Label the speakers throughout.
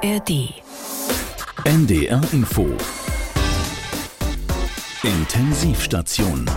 Speaker 1: ARD.
Speaker 2: NDR Info. Intensivstation.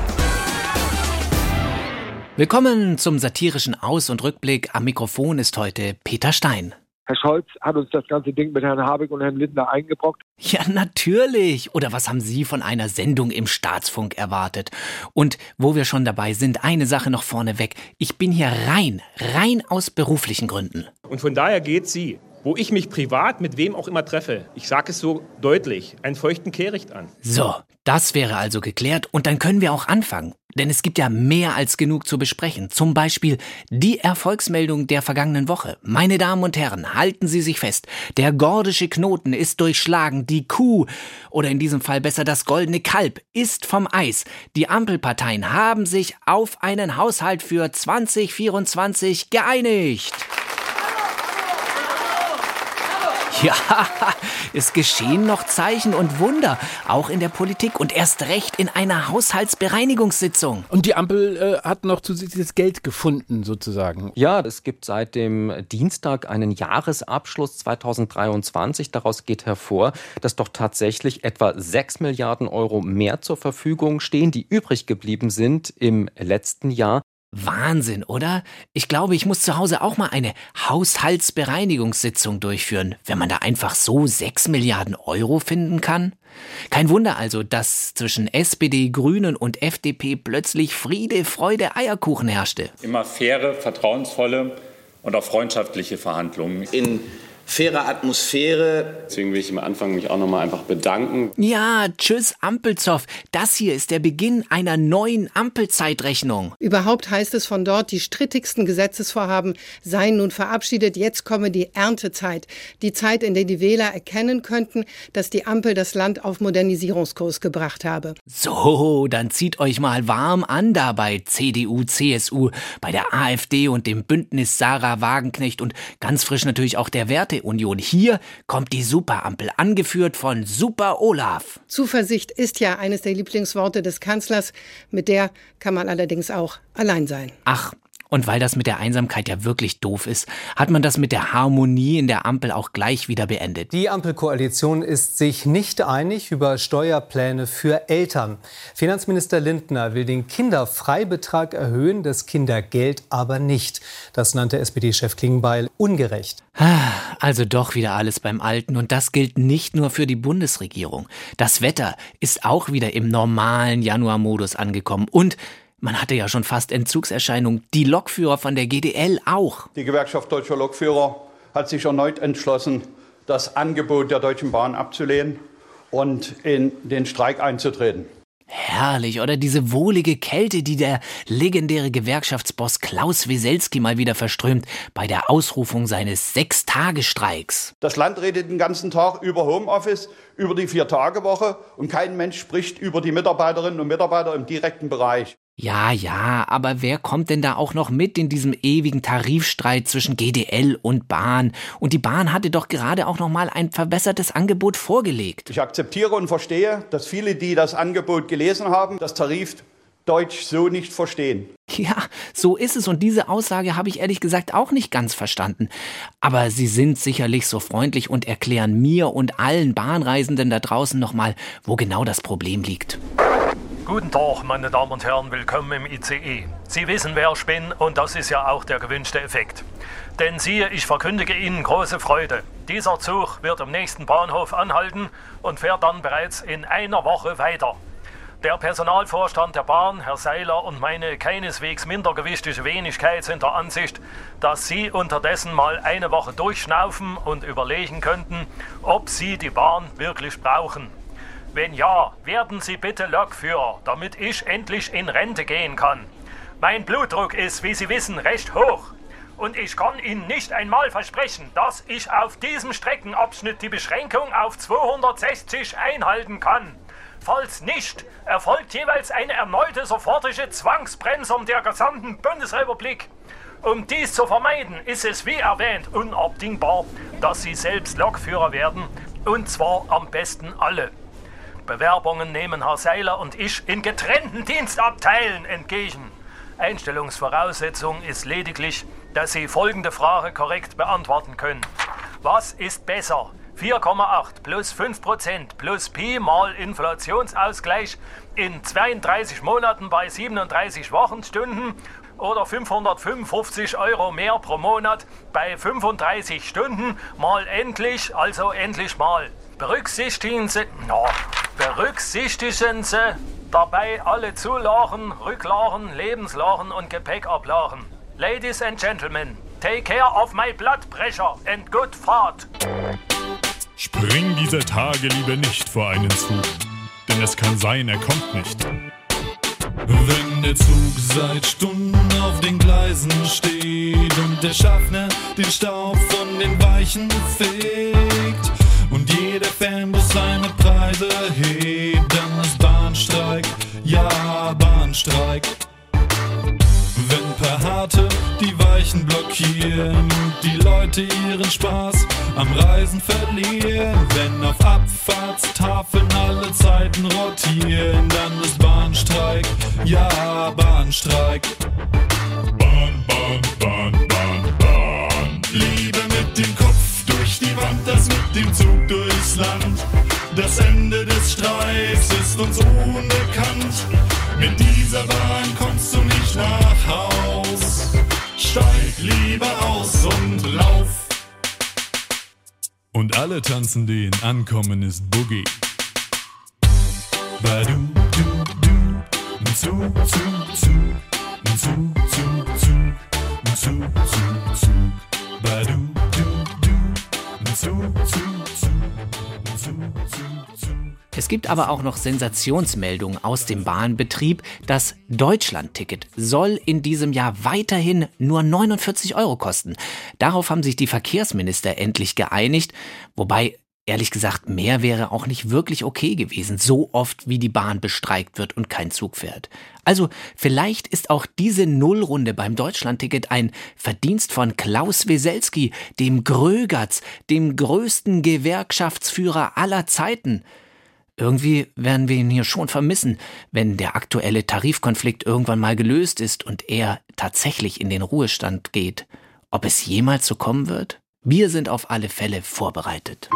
Speaker 3: Willkommen zum satirischen Aus- und Rückblick. Am Mikrofon ist heute Peter Stein.
Speaker 4: Herr Scholz hat uns das ganze Ding mit Herrn Habeck und Herrn Lindner eingebrockt.
Speaker 3: Ja, natürlich. Oder was haben Sie von einer Sendung im Staatsfunk erwartet? Und wo wir schon dabei sind, eine Sache noch vorneweg. Ich bin hier rein, rein aus beruflichen Gründen.
Speaker 5: Und von daher geht sie, wo ich mich privat mit wem auch immer treffe, ich sage es so deutlich, einen feuchten Kehricht an.
Speaker 3: So, das wäre also geklärt und dann können wir auch anfangen. Denn es gibt ja mehr als genug zu besprechen. Zum Beispiel die Erfolgsmeldung der vergangenen Woche. Meine Damen und Herren, halten Sie sich fest. Der gordische Knoten ist durchschlagen. Die Kuh, oder in diesem Fall besser das goldene Kalb, ist vom Eis. Die Ampelparteien haben sich auf einen Haushalt für 2024 geeinigt. Ja, es geschehen noch Zeichen und Wunder, auch in der Politik und erst recht in einer Haushaltsbereinigungssitzung.
Speaker 6: Und die Ampel äh, hat noch zusätzliches Geld gefunden, sozusagen.
Speaker 7: Ja, es gibt seit dem Dienstag einen Jahresabschluss 2023. Daraus geht hervor, dass doch tatsächlich etwa 6 Milliarden Euro mehr zur Verfügung stehen, die übrig geblieben sind im letzten Jahr.
Speaker 3: Wahnsinn, oder? Ich glaube, ich muss zu Hause auch mal eine Haushaltsbereinigungssitzung durchführen, wenn man da einfach so 6 Milliarden Euro finden kann. Kein Wunder also, dass zwischen SPD, Grünen und FDP plötzlich Friede, Freude, Eierkuchen herrschte.
Speaker 8: Immer faire, vertrauensvolle und auch freundschaftliche Verhandlungen.
Speaker 9: In faire Atmosphäre.
Speaker 8: Deswegen will ich am Anfang mich auch nochmal einfach bedanken.
Speaker 3: Ja, tschüss Ampelzoff. Das hier ist der Beginn einer neuen Ampelzeitrechnung.
Speaker 10: Überhaupt heißt es von dort, die strittigsten Gesetzesvorhaben seien nun verabschiedet. Jetzt komme die Erntezeit. Die Zeit, in der die Wähler erkennen könnten, dass die Ampel das Land auf Modernisierungskurs gebracht habe.
Speaker 3: So, dann zieht euch mal warm an da bei CDU, CSU, bei der AfD und dem Bündnis Sarah Wagenknecht und ganz frisch natürlich auch der Union. Hier kommt die Superampel, angeführt von Super Olaf.
Speaker 10: Zuversicht ist ja eines der Lieblingsworte des Kanzlers. Mit der kann man allerdings auch allein sein.
Speaker 3: Ach, und weil das mit der Einsamkeit ja wirklich doof ist, hat man das mit der Harmonie in der Ampel auch gleich wieder beendet.
Speaker 11: Die Ampelkoalition ist sich nicht einig über Steuerpläne für Eltern. Finanzminister Lindner will den Kinderfreibetrag erhöhen, das Kindergeld aber nicht. Das nannte SPD-Chef Klingbeil ungerecht.
Speaker 3: Also doch wieder alles beim Alten. Und das gilt nicht nur für die Bundesregierung. Das Wetter ist auch wieder im normalen Januarmodus angekommen. Und man hatte ja schon fast Entzugserscheinungen. Die Lokführer von der GDL auch.
Speaker 12: Die Gewerkschaft Deutscher Lokführer hat sich erneut entschlossen, das Angebot der Deutschen Bahn abzulehnen und in den Streik einzutreten.
Speaker 3: Herrlich, oder diese wohlige Kälte, die der legendäre Gewerkschaftsboss Klaus Weselski mal wieder verströmt bei der Ausrufung seines Sechstagestreiks.
Speaker 12: Das Land redet den ganzen Tag über Homeoffice, über die Vier-Tage-Woche und kein Mensch spricht über die Mitarbeiterinnen und Mitarbeiter im direkten Bereich.
Speaker 3: Ja, ja, aber wer kommt denn da auch noch mit in diesem ewigen Tarifstreit zwischen GDL und Bahn? Und die Bahn hatte doch gerade auch noch mal ein verbessertes Angebot vorgelegt.
Speaker 12: Ich akzeptiere und verstehe, dass viele, die das Angebot gelesen haben, das Tarif Deutsch so nicht verstehen.
Speaker 3: Ja, so ist es und diese Aussage habe ich ehrlich gesagt auch nicht ganz verstanden. Aber Sie sind sicherlich so freundlich und erklären mir und allen Bahnreisenden da draußen nochmal, wo genau das Problem liegt.
Speaker 13: Guten Tag, meine Damen und Herren, willkommen im ICE. Sie wissen, wer ich bin und das ist ja auch der gewünschte Effekt. Denn siehe, ich verkündige Ihnen große Freude. Dieser Zug wird am nächsten Bahnhof anhalten und fährt dann bereits in einer Woche weiter. Der Personalvorstand der Bahn, Herr Seiler und meine keineswegs mindergewichtige Wenigkeit sind der Ansicht, dass Sie unterdessen mal eine Woche durchschnaufen und überlegen könnten, ob Sie die Bahn wirklich brauchen. Wenn ja, werden Sie bitte Lokführer, damit ich endlich in Rente gehen kann. Mein Blutdruck ist, wie Sie wissen, recht hoch. Und ich kann Ihnen nicht einmal versprechen, dass ich auf diesem Streckenabschnitt die Beschränkung auf 260 einhalten kann. Falls nicht, erfolgt jeweils eine erneute sofortige Zwangsbremsung der gesamten Bundesrepublik. Um dies zu vermeiden, ist es wie erwähnt unabdingbar, dass Sie selbst Lokführer werden, und zwar am besten alle. Bewerbungen nehmen Herr Seiler und ich in getrennten Dienstabteilen entgegen. Einstellungsvoraussetzung ist lediglich, dass Sie folgende Frage korrekt beantworten können. Was ist besser? 4,8 plus 5% plus Pi mal Inflationsausgleich in 32 Monaten bei 37 Wochenstunden oder 555 Euro mehr pro Monat bei 35 Stunden mal endlich, also endlich mal. Berücksichtigen Sie, no, berücksichtigen Sie dabei alle Zulagen, Rücklagen, Lebenslagen und Gepäckablagen. Ladies and Gentlemen, take care of my blood pressure and good fart.
Speaker 1: Spring dieser Tage lieber nicht vor einen Zug, denn es kann sein, er kommt nicht. Wenn der Zug seit Stunden auf den Gleisen steht und der Schaffner den Staub von den Weichen fegt und jeder Fanbus seine Preise hebt, dann ist Bahnstreik, ja Bahnstreik. Wenn per Harte die Weichen blockieren die Leute ihren Spaß am Reisen verlieren, wenn auf Abfahrtstafeln alle Zeiten rotieren, dann ist Bahnstreik, ja Bahnstreik. Wand, als mit dem Zug durchs Land. Das Ende des Streiks ist uns unbekannt. Mit dieser Bahn kommst du nicht nach Haus. Steig lieber aus und lauf. Und alle tanzen den Ankommen ist Boogie. Badu, du, du, Zug, Zug, Zug, Zug,
Speaker 3: gibt aber auch noch Sensationsmeldungen aus dem Bahnbetrieb. Das Deutschlandticket soll in diesem Jahr weiterhin nur 49 Euro kosten. Darauf haben sich die Verkehrsminister endlich geeinigt, wobei Ehrlich gesagt, mehr wäre auch nicht wirklich okay gewesen, so oft wie die Bahn bestreikt wird und kein Zug fährt. Also vielleicht ist auch diese Nullrunde beim Deutschlandticket ein Verdienst von Klaus Weselski, dem Grögatz, dem größten Gewerkschaftsführer aller Zeiten. Irgendwie werden wir ihn hier schon vermissen, wenn der aktuelle Tarifkonflikt irgendwann mal gelöst ist und er tatsächlich in den Ruhestand geht. Ob es jemals so kommen wird? Wir sind auf alle Fälle vorbereitet.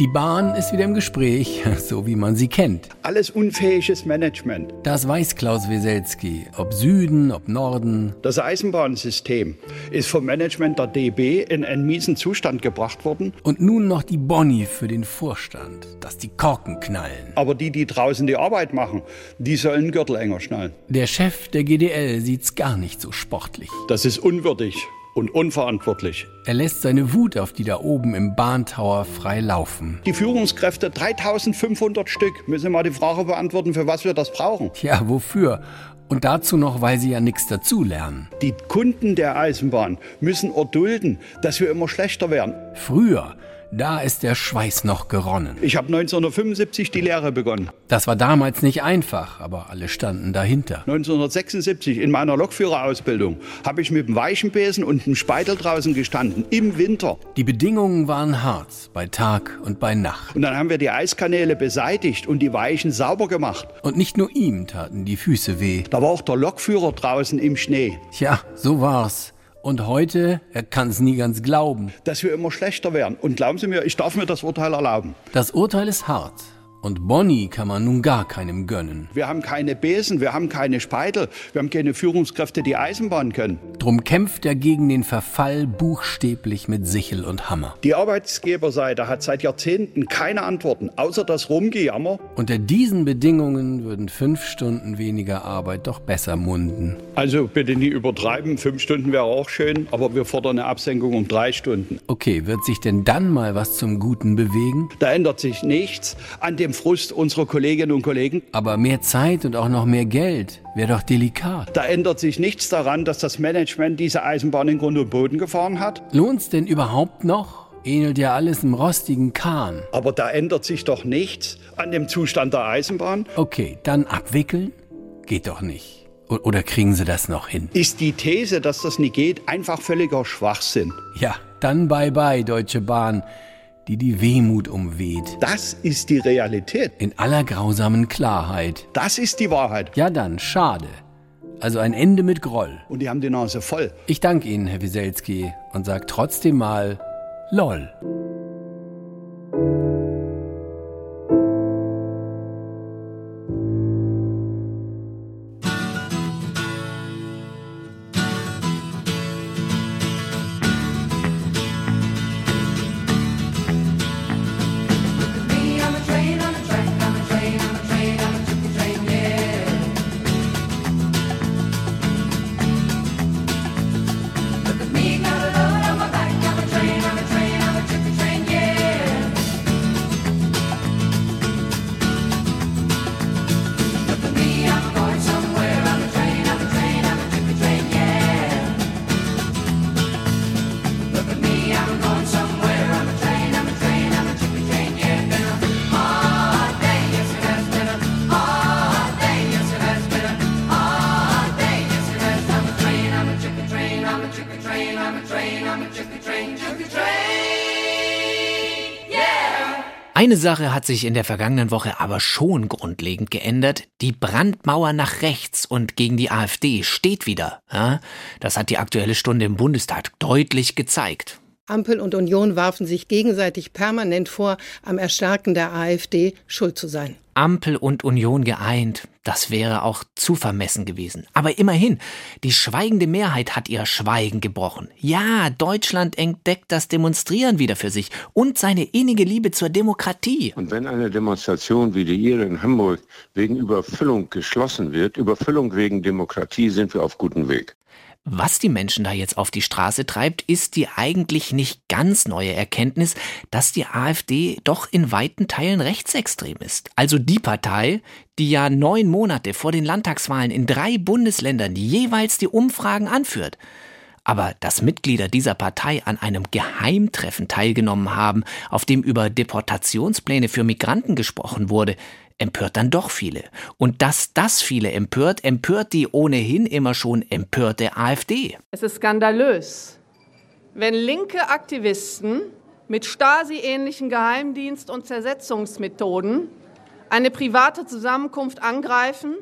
Speaker 6: Die Bahn ist wieder im Gespräch, so wie man sie kennt.
Speaker 12: Alles unfähiges Management.
Speaker 6: Das weiß Klaus Weselski. Ob Süden, ob Norden.
Speaker 12: Das Eisenbahnsystem ist vom Management der DB in einen miesen Zustand gebracht worden.
Speaker 6: Und nun noch die Boni für den Vorstand, dass die Korken knallen.
Speaker 12: Aber die, die draußen die Arbeit machen, die sollen Gürtel enger schnallen.
Speaker 6: Der Chef der GDL sieht's gar nicht so sportlich.
Speaker 12: Das ist unwürdig und unverantwortlich.
Speaker 6: Er lässt seine Wut auf die da oben im Bahntower frei laufen.
Speaker 12: Die Führungskräfte, 3500 Stück, müssen mal die Frage beantworten, für was wir das brauchen.
Speaker 6: Ja, wofür? Und dazu noch, weil sie ja nichts dazulernen.
Speaker 12: Die Kunden der Eisenbahn müssen erdulden, dass wir immer schlechter werden.
Speaker 6: Früher, da ist der Schweiß noch geronnen.
Speaker 12: Ich habe 1975 die Lehre begonnen.
Speaker 6: Das war damals nicht einfach, aber alle standen dahinter.
Speaker 12: 1976 in meiner Lokführerausbildung habe ich mit dem Weichenbesen und dem Speitel draußen gestanden, im Winter.
Speaker 6: Die Bedingungen waren hart, bei Tag und bei Nacht.
Speaker 12: Und dann haben wir die Eiskanäle beseitigt und die Weichen sauber gemacht.
Speaker 6: Und nicht nur ihm taten die Füße weh.
Speaker 12: Da war auch der Lokführer draußen im Schnee.
Speaker 6: Tja, so war's. Und heute, er kann es nie ganz glauben.
Speaker 12: Dass wir immer schlechter werden. Und glauben Sie mir, ich darf mir das Urteil erlauben.
Speaker 6: Das Urteil ist hart. Und Bonnie kann man nun gar keinem gönnen.
Speaker 12: Wir haben keine Besen, wir haben keine Speitel, wir haben keine Führungskräfte, die Eisenbahn können.
Speaker 6: Drum kämpft er gegen den Verfall buchstäblich mit Sichel und Hammer.
Speaker 12: Die Arbeitsgeberseite hat seit Jahrzehnten keine Antworten, außer das Rumgejammer.
Speaker 6: Unter diesen Bedingungen würden fünf Stunden weniger Arbeit doch besser munden.
Speaker 12: Also bitte nie übertreiben, fünf Stunden wäre auch schön, aber wir fordern eine Absenkung um drei Stunden.
Speaker 6: Okay, wird sich denn dann mal was zum Guten bewegen?
Speaker 12: Da ändert sich nichts an dem Frust unserer Kolleginnen und Kollegen.
Speaker 6: Aber mehr Zeit und auch noch mehr Geld wäre doch delikat.
Speaker 12: Da ändert sich nichts daran, dass das Management diese Eisenbahn in Grund und Boden gefahren hat.
Speaker 6: Lohnt's denn überhaupt noch? Ähnelt ja alles im rostigen Kahn.
Speaker 12: Aber da ändert sich doch nichts an dem Zustand der Eisenbahn.
Speaker 6: Okay, dann abwickeln? Geht doch nicht. Oder kriegen Sie das noch hin?
Speaker 12: Ist die These, dass das nicht geht, einfach völliger Schwachsinn?
Speaker 6: Ja, dann bye bye, Deutsche Bahn die die Wehmut umweht.
Speaker 12: Das ist die Realität.
Speaker 6: In aller grausamen Klarheit.
Speaker 12: Das ist die Wahrheit.
Speaker 6: Ja dann, schade. Also ein Ende mit Groll.
Speaker 14: Und die haben die Nase voll.
Speaker 6: Ich danke Ihnen, Herr Wieselski, und sage trotzdem mal LOL.
Speaker 3: Eine Sache hat sich in der vergangenen Woche aber schon grundlegend geändert. Die Brandmauer nach rechts und gegen die AfD steht wieder. Das hat die aktuelle Stunde im Bundestag deutlich gezeigt.
Speaker 10: Ampel und Union warfen sich gegenseitig permanent vor, am Erstarken der AfD schuld zu sein.
Speaker 3: Ampel und Union geeint, das wäre auch zu vermessen gewesen. Aber immerhin, die schweigende Mehrheit hat ihr Schweigen gebrochen. Ja, Deutschland entdeckt das Demonstrieren wieder für sich und seine innige Liebe zur Demokratie.
Speaker 15: Und wenn eine Demonstration wie die Ihre in Hamburg wegen Überfüllung geschlossen wird, Überfüllung wegen Demokratie, sind wir auf gutem Weg.
Speaker 3: Was die Menschen da jetzt auf die Straße treibt, ist die eigentlich nicht ganz neue Erkenntnis, dass die AfD doch in weiten Teilen rechtsextrem ist. Also die Partei, die ja neun Monate vor den Landtagswahlen in drei Bundesländern jeweils die Umfragen anführt. Aber dass Mitglieder dieser Partei an einem Geheimtreffen teilgenommen haben, auf dem über Deportationspläne für Migranten gesprochen wurde, empört dann doch viele. Und dass das viele empört, empört die ohnehin immer schon empörte AfD.
Speaker 16: Es ist skandalös, wenn linke Aktivisten mit Stasi-ähnlichen Geheimdienst- und Zersetzungsmethoden eine private Zusammenkunft angreifen,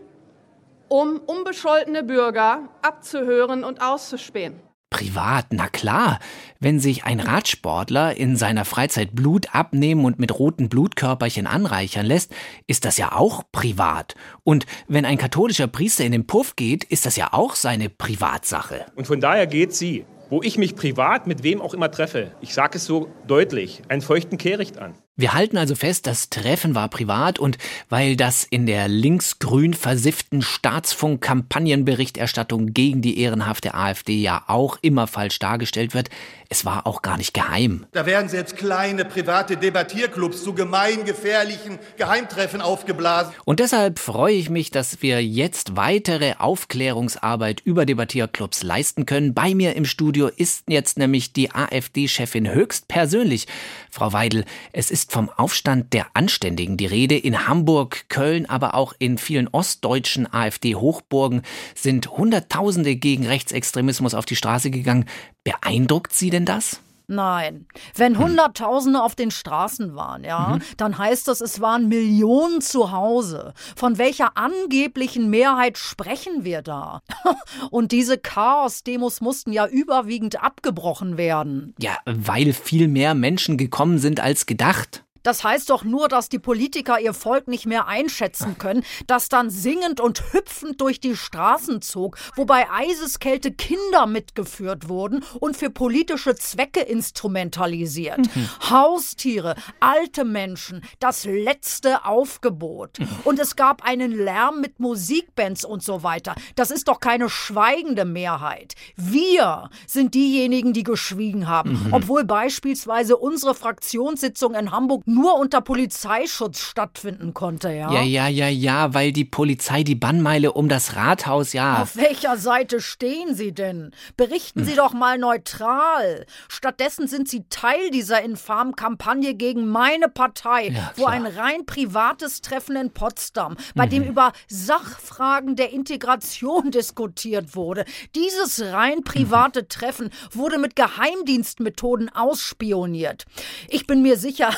Speaker 16: um unbescholtene Bürger abzuhören und auszuspähen.
Speaker 3: Privat, na klar. Wenn sich ein Radsportler in seiner Freizeit Blut abnehmen und mit roten Blutkörperchen anreichern lässt, ist das ja auch privat. Und wenn ein katholischer Priester in den Puff geht, ist das ja auch seine Privatsache.
Speaker 5: Und von daher geht sie, wo ich mich privat mit wem auch immer treffe, ich sage es so deutlich, einen feuchten Kehricht an.
Speaker 3: Wir halten also fest, das Treffen war privat und weil das in der linksgrün versifften Staatsfunk-Kampagnenberichterstattung gegen die ehrenhafte AfD ja auch immer falsch dargestellt wird, es war auch gar nicht geheim.
Speaker 17: Da werden selbst kleine private Debattierclubs zu gemeingefährlichen Geheimtreffen aufgeblasen.
Speaker 3: Und deshalb freue ich mich, dass wir jetzt weitere Aufklärungsarbeit über Debattierclubs leisten können. Bei mir im Studio ist jetzt nämlich die AfD-Chefin höchstpersönlich. Frau Weidel, es ist vom Aufstand der Anständigen die Rede. In Hamburg, Köln, aber auch in vielen ostdeutschen AfD-Hochburgen sind Hunderttausende gegen Rechtsextremismus auf die Straße gegangen. Beeindruckt Sie denn das?
Speaker 18: Nein. Wenn Hunderttausende auf den Straßen waren, ja, mhm. dann heißt das, es waren Millionen zu Hause. Von welcher angeblichen Mehrheit sprechen wir da? Und diese Chaos-Demos mussten ja überwiegend abgebrochen werden.
Speaker 3: Ja, weil viel mehr Menschen gekommen sind als gedacht.
Speaker 18: Das heißt doch nur, dass die Politiker ihr Volk nicht mehr einschätzen können, das dann singend und hüpfend durch die Straßen zog, wobei Eiseskälte Kinder mitgeführt wurden und für politische Zwecke instrumentalisiert. Mhm. Haustiere, alte Menschen, das letzte Aufgebot. Mhm. Und es gab einen Lärm mit Musikbands und so weiter. Das ist doch keine schweigende Mehrheit. Wir sind diejenigen, die geschwiegen haben, mhm. obwohl beispielsweise unsere Fraktionssitzung in Hamburg nur unter Polizeischutz stattfinden konnte, ja?
Speaker 3: Ja, ja, ja, ja, weil die Polizei die Bannmeile um das Rathaus, ja.
Speaker 18: Auf welcher Seite stehen Sie denn? Berichten hm. Sie doch mal neutral. Stattdessen sind Sie Teil dieser infamen Kampagne gegen meine Partei, ja, wo ein rein privates Treffen in Potsdam, bei mhm. dem über Sachfragen der Integration diskutiert wurde. Dieses rein private mhm. Treffen wurde mit Geheimdienstmethoden ausspioniert. Ich bin mir sicher,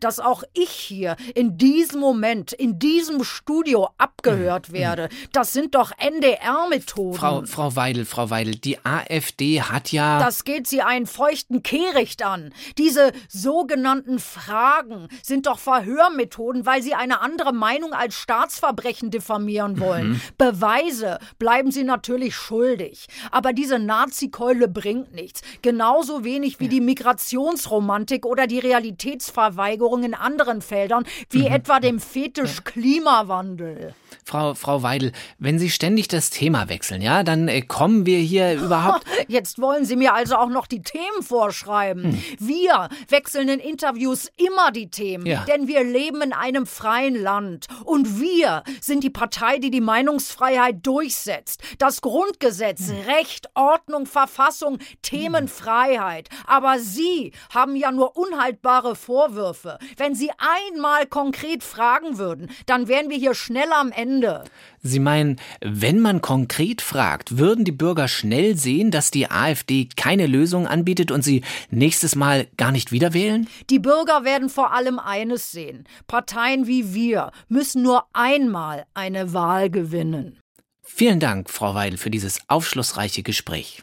Speaker 18: dass auch ich hier in diesem Moment, in diesem Studio abgehört werde. Das sind doch NDR-Methoden.
Speaker 3: Frau, Frau Weidel, Frau Weidel, die AfD hat ja.
Speaker 18: Das geht sie einen feuchten Kehricht an. Diese sogenannten Fragen sind doch Verhörmethoden, weil sie eine andere Meinung als Staatsverbrechen diffamieren wollen. Mhm. Beweise bleiben sie natürlich schuldig. Aber diese Nazi-Keule bringt nichts. Genauso wenig wie die Migrationsromantik oder die Realitätsverweigerung in anderen Feldern, wie mhm. etwa dem Fetisch Klimawandel.
Speaker 3: Frau, Frau Weidel, wenn Sie ständig das Thema wechseln, ja, dann äh, kommen wir hier überhaupt.
Speaker 18: Jetzt wollen Sie mir also auch noch die Themen vorschreiben. Hm. Wir wechseln in Interviews immer die Themen, ja. denn wir leben in einem freien Land. Und wir sind die Partei, die die Meinungsfreiheit durchsetzt. Das Grundgesetz, hm. Recht, Ordnung, Verfassung, Themenfreiheit. Aber Sie haben ja nur unhaltbare Vorwürfe. Wenn Sie einmal konkret fragen würden, dann wären wir hier schnell am Ende.
Speaker 3: Sie meinen, wenn man konkret fragt, würden die Bürger schnell sehen, dass die AfD keine Lösung anbietet und sie nächstes Mal gar nicht wieder wählen?
Speaker 18: Die Bürger werden vor allem eines sehen. Parteien wie wir müssen nur einmal eine Wahl gewinnen.
Speaker 3: Vielen Dank, Frau Weidel, für dieses aufschlussreiche Gespräch.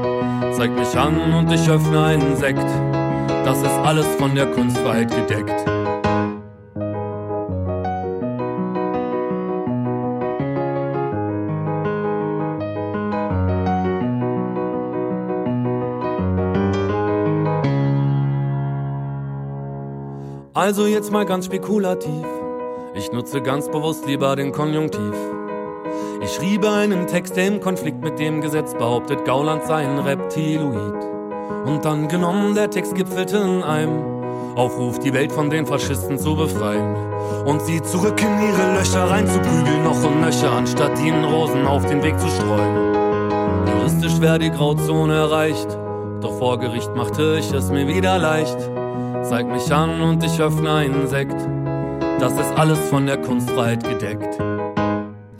Speaker 14: zeigt mich an und ich öffne einen Sekt. Das ist alles von der Kunstfreiheit gedeckt. Also jetzt mal ganz spekulativ. Ich nutze ganz bewusst lieber den Konjunktiv. Ich schriebe einen Text, der im Konflikt mit dem Gesetz behauptet, Gauland sei ein Reptiloid. Und dann genommen, der Text gipfelte in einem Aufruf, die Welt von den Faschisten zu befreien. Und sie zurück in ihre Löcher reinzuprügeln, noch und nöcher, anstatt ihnen Rosen auf den Weg zu streuen. Juristisch wäre die Grauzone erreicht, doch vor Gericht machte ich es mir wieder leicht. Zeig mich an und ich öffne einen Sekt. Das ist alles von der Kunstfreiheit gedeckt.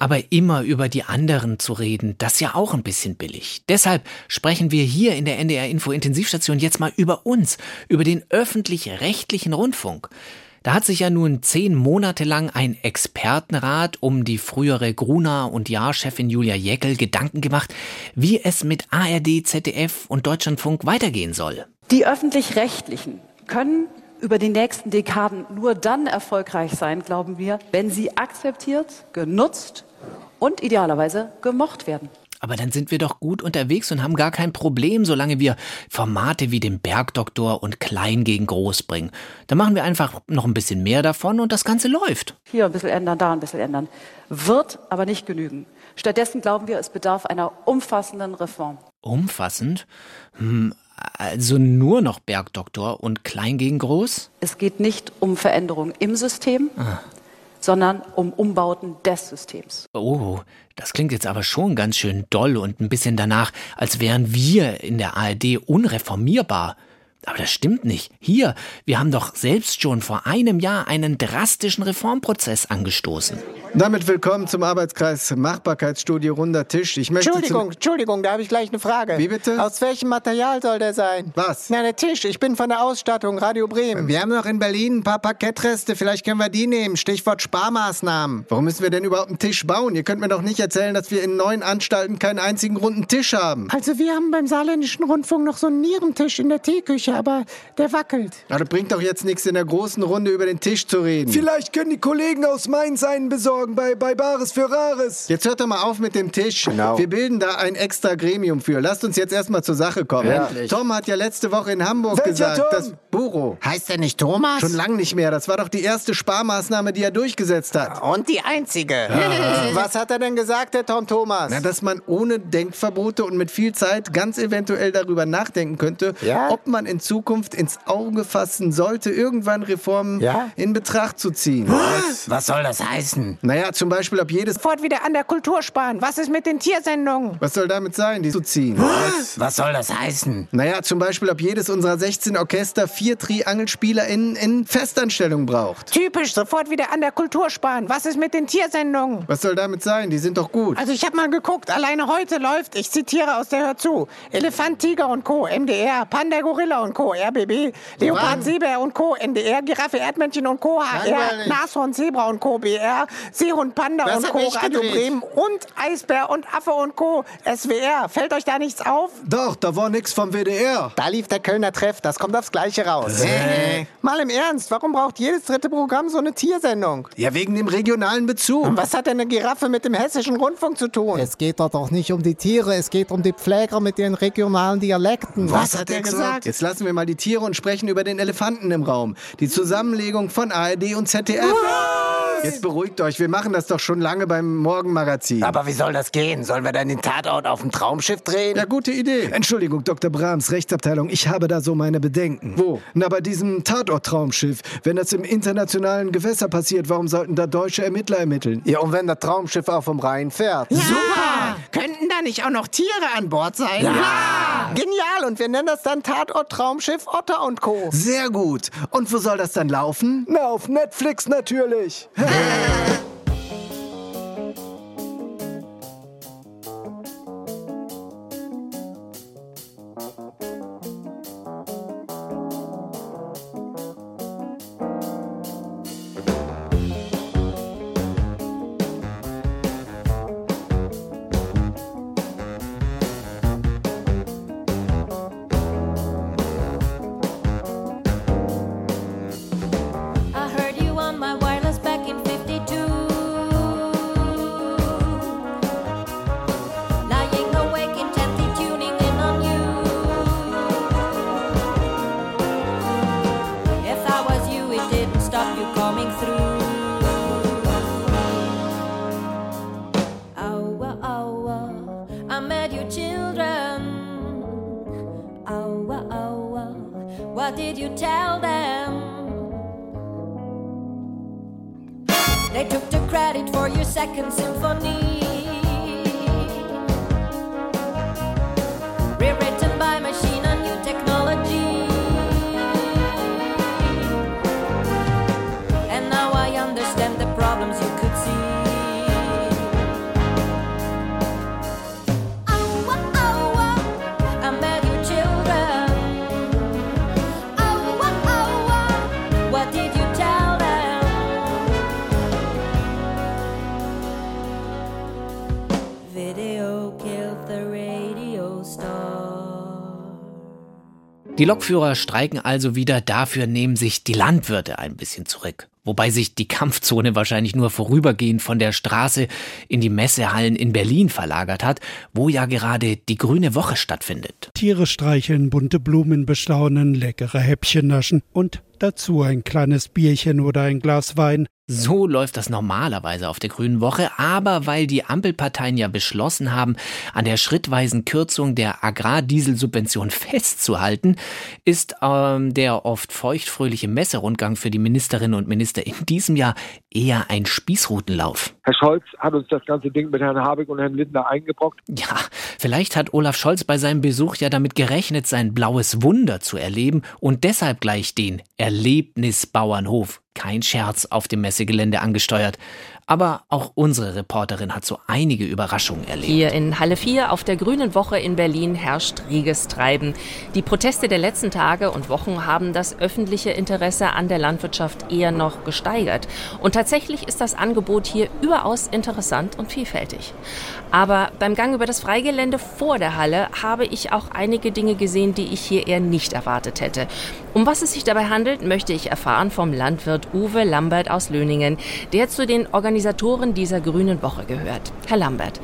Speaker 3: Aber immer über die anderen zu reden, das ist ja auch ein bisschen billig. Deshalb sprechen wir hier in der NDR Info Intensivstation jetzt mal über uns, über den öffentlich-rechtlichen Rundfunk. Da hat sich ja nun zehn Monate lang ein Expertenrat um die frühere Gruna- und Jahrchefin Julia Jäckel Gedanken gemacht, wie es mit ARD, ZDF und Deutschlandfunk weitergehen soll.
Speaker 19: Die öffentlich-rechtlichen können über die nächsten Dekaden nur dann erfolgreich sein, glauben wir, wenn sie akzeptiert, genutzt und idealerweise gemocht werden.
Speaker 3: Aber dann sind wir doch gut unterwegs und haben gar kein Problem, solange wir Formate wie den Bergdoktor und Klein gegen Groß bringen. Dann machen wir einfach noch ein bisschen mehr davon und das Ganze läuft.
Speaker 19: Hier ein bisschen ändern, da ein bisschen ändern. Wird aber nicht genügen. Stattdessen glauben wir, es bedarf einer umfassenden Reform.
Speaker 3: Umfassend? Hm, also nur noch Bergdoktor und Klein gegen Groß?
Speaker 19: Es geht nicht um Veränderungen im System. Ah sondern um Umbauten des Systems.
Speaker 3: Oh, das klingt jetzt aber schon ganz schön doll und ein bisschen danach, als wären wir in der ARD unreformierbar. Aber das stimmt nicht. Hier, wir haben doch selbst schon vor einem Jahr einen drastischen Reformprozess angestoßen.
Speaker 20: Damit willkommen zum Arbeitskreis Machbarkeitsstudie Runder Tisch. Ich möchte
Speaker 21: Entschuldigung, Entschuldigung, da habe ich gleich eine Frage.
Speaker 20: Wie bitte?
Speaker 21: Aus welchem Material soll der sein?
Speaker 20: Was?
Speaker 21: Na, der Tisch. Ich bin von der Ausstattung Radio Bremen.
Speaker 20: Wir haben noch in Berlin ein paar Parkettreste. Vielleicht können wir die nehmen. Stichwort Sparmaßnahmen. Warum müssen wir denn überhaupt einen Tisch bauen? Ihr könnt mir doch nicht erzählen, dass wir in neuen Anstalten keinen einzigen runden Tisch haben.
Speaker 21: Also wir haben beim Saarländischen Rundfunk noch so einen Nierentisch in der Teeküche. Sicher, aber der wackelt.
Speaker 20: Na, das bringt doch jetzt nichts, in der großen Runde über den Tisch zu reden.
Speaker 21: Vielleicht können die Kollegen aus Mainz einen besorgen bei, bei Bares für Rares.
Speaker 20: Jetzt hört doch mal auf mit dem Tisch.
Speaker 21: Genau.
Speaker 20: Wir bilden da ein extra Gremium für. Lasst uns jetzt erstmal zur Sache kommen.
Speaker 21: Ja.
Speaker 20: Tom hat ja letzte Woche in Hamburg
Speaker 21: Welcher
Speaker 20: gesagt,
Speaker 21: Tom?
Speaker 20: dass Buro.
Speaker 21: Heißt er nicht Thomas?
Speaker 20: Schon lang nicht mehr. Das war doch die erste Sparmaßnahme, die er durchgesetzt hat.
Speaker 21: Und die einzige.
Speaker 20: Was hat er denn gesagt, der Tom Thomas? Na, dass man ohne Denkverbote und mit viel Zeit ganz eventuell darüber nachdenken könnte,
Speaker 21: Ja?
Speaker 20: ob man in Zukunft ins Auge fassen sollte, irgendwann Reformen
Speaker 21: Ja?
Speaker 20: in Betracht zu ziehen.
Speaker 21: Was? Was soll das heißen?
Speaker 20: Naja, zum Beispiel, ob jedes...
Speaker 21: Sofort wieder an der Kultur sparen. Was ist mit den Tiersendungen?
Speaker 20: Was soll damit sein, die zu ziehen?
Speaker 21: Was? Was soll das heißen?
Speaker 20: Naja, zum Beispiel, ob jedes unserer 16 Orchester vier TriangelspielerInnen in Festanstellung braucht.
Speaker 21: Typisch, sofort wieder an der Kultur sparen. Was ist mit den Tiersendungen?
Speaker 20: Was soll damit sein? Die sind doch gut.
Speaker 21: Also ich habe mal geguckt, alleine heute läuft, ich zitiere aus der Hör zu, Elefant, Tiger und Co. MDR, Panda, Gorilla und Co. RBB, Leopard? Seebär und Co. NDR, Giraffe, Erdmännchen und Co. HR. Nashorn, Zebra und Co. BR, Seehund, Panda
Speaker 20: Das
Speaker 21: und Co. Radio. Bremen und Eisbär und Affe und Co. SWR. Fällt euch da nichts auf?
Speaker 20: Doch, da war nix vom WDR.
Speaker 21: Da lief der Kölner Treff, das kommt aufs Gleiche raus.
Speaker 20: Äh.
Speaker 21: Mal im Ernst, warum braucht jedes dritte Programm so eine Tiersendung?
Speaker 20: Ja, wegen dem regionalen Bezug.
Speaker 21: Und was hat denn eine Giraffe mit dem hessischen Rundfunk zu tun?
Speaker 22: Es geht da doch nicht um die Tiere, es geht um die Pfleger mit ihren regionalen Dialekten.
Speaker 21: Was hat er gesagt?
Speaker 20: Jetzt lassen wir mal die Tiere und sprechen über den Elefanten im Raum. Die Zusammenlegung von ARD und ZDF. Jetzt beruhigt euch, wir machen das doch schon lange beim Morgenmagazin.
Speaker 21: Aber wie soll das gehen? Sollen wir dann den Tatort auf dem Traumschiff drehen?
Speaker 20: Ja, gute Idee. Entschuldigung, Dr. Brahms, Rechtsabteilung, ich habe da so meine Bedenken. Wo? Na, bei diesem Tatort-Traumschiff. Wenn das im internationalen Gewässer passiert, warum sollten da deutsche Ermittler ermitteln?
Speaker 22: Ja, und wenn das Traumschiff auch vom Rhein fährt.
Speaker 21: Super! Nicht auch noch Tiere an Bord sein? Ja! Genial! Und wir nennen das dann Tatort Traumschiff Otter und Co.
Speaker 20: Sehr gut. Und wo soll das dann laufen?
Speaker 21: Na, auf Netflix natürlich.
Speaker 3: Die Lokführer streiken also wieder, dafür nehmen sich die Landwirte ein bisschen zurück. Wobei sich die Kampfzone wahrscheinlich nur vorübergehend von der Straße in die Messehallen in Berlin verlagert hat, wo ja gerade die Grüne Woche stattfindet.
Speaker 23: Tiere streicheln, bunte Blumen bestaunen, leckere Häppchen naschen und dazu ein kleines Bierchen oder ein Glas Wein.
Speaker 3: So läuft das normalerweise auf der Grünen Woche, aber weil die Ampelparteien ja beschlossen haben, an der schrittweisen Kürzung der Agrardieselsubvention festzuhalten, ist ähm, der oft feuchtfröhliche Messerundgang für die Ministerinnen und Minister in diesem Jahr eher ein Spießrutenlauf.
Speaker 4: Herr Scholz hat uns das ganze Ding mit Herrn Habeck und Herrn Lindner eingebrockt.
Speaker 3: Ja, vielleicht hat Olaf Scholz bei seinem Besuch ja damit gerechnet, sein blaues Wunder zu erleben und deshalb gleich den Erlebnisbauernhof kein Scherz auf dem Messegelände angesteuert. Aber auch unsere Reporterin hat so einige Überraschungen erlebt.
Speaker 24: Hier in Halle 4 auf der Grünen Woche in Berlin herrscht reges Treiben. Die Proteste der letzten Tage und Wochen haben das öffentliche Interesse an der Landwirtschaft eher noch gesteigert. Und tatsächlich ist das Angebot hier überaus interessant und vielfältig. Aber beim Gang über das Freigelände vor der Halle habe ich auch einige Dinge gesehen, die ich hier eher nicht erwartet hätte. Um was es sich dabei handelt, möchte ich erfahren vom Landwirt Uwe Lambert aus Löningen, der zu den Organisatoren dieser Grünen Woche gehört. Herr Lambert,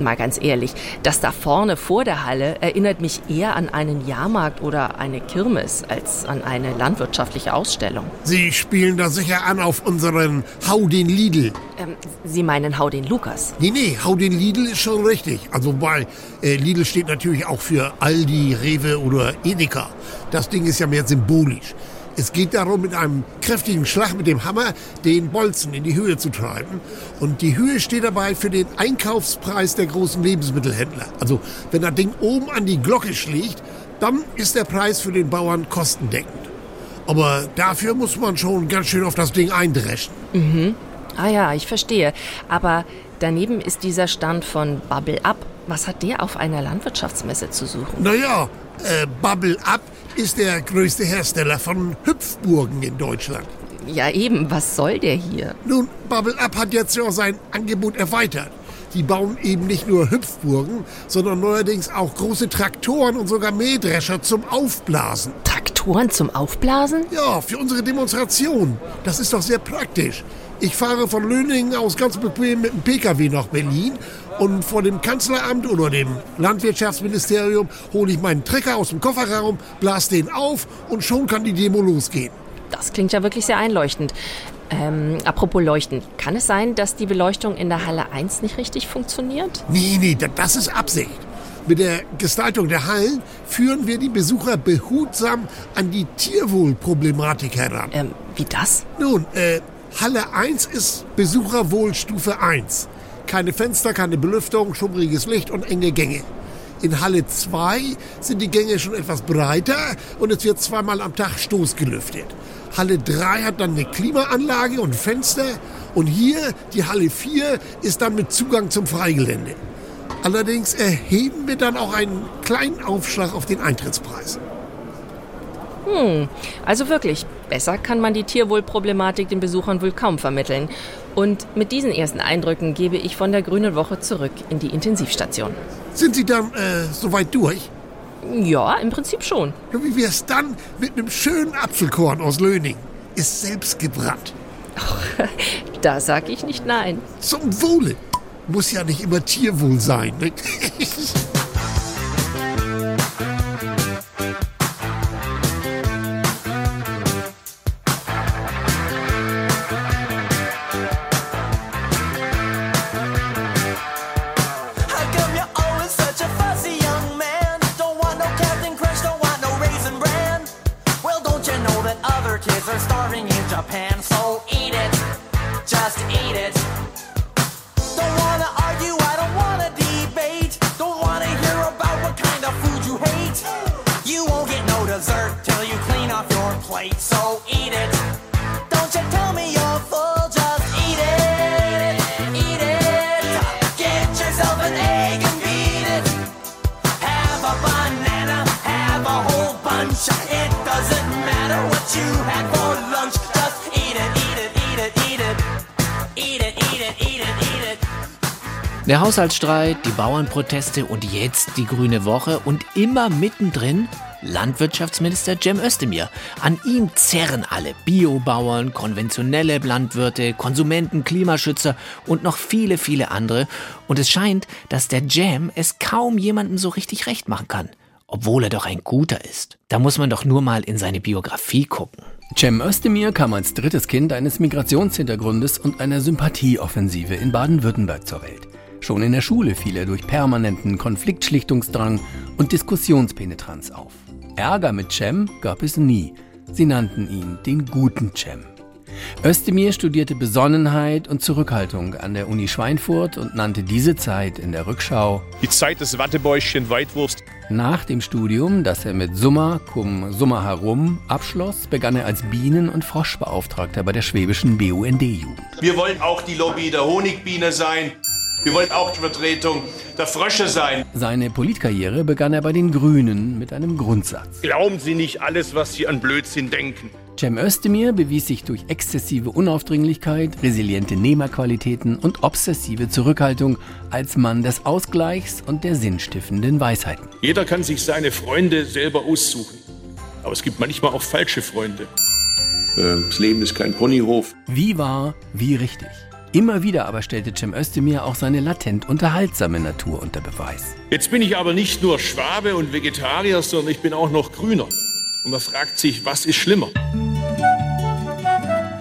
Speaker 24: mal ganz ehrlich, das da vorne vor der Halle erinnert mich eher an einen Jahrmarkt oder eine Kirmes als an eine landwirtschaftliche Ausstellung.
Speaker 25: Sie spielen da sicher an auf unseren Hau den Lidl.
Speaker 24: Ähm, Sie meinen Hau den Lukas?
Speaker 25: Nee, nee, Hau den Lidl ist schon richtig. Also, weil äh, Lidl steht natürlich auch für Aldi, Rewe oder Edeka. Das Ding ist ja mehr symbolisch. Es geht darum, mit einem kräftigen Schlag mit dem Hammer den Bolzen in die Höhe zu treiben. Und die Höhe steht dabei für den Einkaufspreis der großen Lebensmittelhändler. Also wenn das Ding oben an die Glocke schlägt, dann ist der Preis für den Bauern kostendeckend. Aber dafür muss man schon ganz schön auf das Ding eindreschen.
Speaker 24: Mhm. Ah ja, ich verstehe. Aber daneben ist dieser Stand von Bubble Up. Was hat der auf einer Landwirtschaftsmesse zu suchen?
Speaker 25: Naja, äh, Bubble Up ist der größte Hersteller von Hüpfburgen in Deutschland.
Speaker 24: Ja eben, was soll der hier?
Speaker 25: Nun, Bubble Up hat jetzt ja sein Angebot erweitert. Die bauen eben nicht nur Hüpfburgen, sondern neuerdings auch große Traktoren und sogar Mähdrescher zum Aufblasen.
Speaker 24: Traktoren zum Aufblasen?
Speaker 25: Ja, für unsere Demonstration. Das ist doch sehr praktisch. Ich fahre von Löningen aus ganz bequem mit dem Pkw nach Berlin und vor dem Kanzleramt oder dem Landwirtschaftsministerium hole ich meinen Trecker aus dem Kofferraum, blase den auf und schon kann die Demo losgehen.
Speaker 24: Das klingt ja wirklich sehr einleuchtend. Ähm, apropos Leuchten, kann es sein, dass die Beleuchtung in der Halle 1 nicht richtig funktioniert?
Speaker 25: Nee, nee, das ist Absicht. Mit der Gestaltung der Hallen führen wir die Besucher behutsam an die Tierwohlproblematik heran.
Speaker 24: Ähm, wie das?
Speaker 25: Nun, äh, Halle 1 ist Besucherwohlstufe 1. Keine Fenster, keine Belüftung, schummriges Licht und enge Gänge. In Halle 2 sind die Gänge schon etwas breiter und es wird zweimal am Tag stoßgelüftet. Halle 3 hat dann eine Klimaanlage und Fenster und hier, die Halle 4, ist dann mit Zugang zum Freigelände. Allerdings erheben wir dann auch einen kleinen Aufschlag auf den Eintrittspreis.
Speaker 24: Hm, also wirklich, besser kann man die Tierwohlproblematik den Besuchern wohl kaum vermitteln. Und mit diesen ersten Eindrücken gebe ich von der Grünen Woche zurück in die Intensivstation.
Speaker 25: Sind Sie dann äh, soweit durch?
Speaker 24: Ja, im Prinzip schon.
Speaker 25: Ja, wie wär's dann mit einem schönen Apfelkorn aus Löning? Ist selbst gebrannt.
Speaker 24: da sag ich nicht nein.
Speaker 25: Zum Wohle. Muss ja nicht immer Tierwohl sein. Ne?
Speaker 3: Der Haushaltsstreit, die Bauernproteste und jetzt die Grüne Woche und immer mittendrin Landwirtschaftsminister Cem Özdemir. An ihm zerren alle Biobauern, konventionelle Landwirte, Konsumenten, Klimaschützer und noch viele, viele andere. Und es scheint, dass der Cem es kaum jemandem so richtig recht machen kann, obwohl er doch ein guter ist. Da muss man doch nur mal in seine Biografie gucken.
Speaker 6: Cem Özdemir kam als drittes Kind eines Migrationshintergrundes und einer Sympathieoffensive in Baden-Württemberg zur Welt. Schon in der Schule fiel er durch permanenten Konfliktschlichtungsdrang und Diskussionspenetranz auf. Ärger mit Cem gab es nie. Sie nannten ihn den guten Cem. Özdemir studierte Besonnenheit und Zurückhaltung an der Uni Schweinfurt und nannte diese Zeit in der Rückschau
Speaker 26: die Zeit des Wattebäuschen Weitwurst.
Speaker 6: Nach dem Studium, das er mit Summa cum Summa herum abschloss, begann er als Bienen- und Froschbeauftragter bei der schwäbischen BUND-Jugend.
Speaker 26: Wir wollen auch die Lobby der Honigbiene sein. Wir wollen auch die Vertretung der Frösche sein.
Speaker 6: Seine Politkarriere begann er bei den Grünen mit einem Grundsatz.
Speaker 26: Glauben Sie nicht alles, was Sie an Blödsinn denken.
Speaker 6: Cem Özdemir bewies sich durch exzessive Unaufdringlichkeit, resiliente Nehmerqualitäten und obsessive Zurückhaltung als Mann des Ausgleichs und der sinnstiftenden Weisheiten.
Speaker 26: Jeder kann sich seine Freunde selber aussuchen. Aber es gibt manchmal auch falsche Freunde.
Speaker 15: Äh, Das Leben ist kein Ponyhof.
Speaker 6: Wie wahr, wie richtig. Immer wieder aber stellte Cem Özdemir auch seine latent unterhaltsame Natur unter Beweis.
Speaker 26: Jetzt bin ich aber nicht nur Schwabe und Vegetarier, sondern ich bin auch noch Grüner. Und man fragt sich, was ist schlimmer?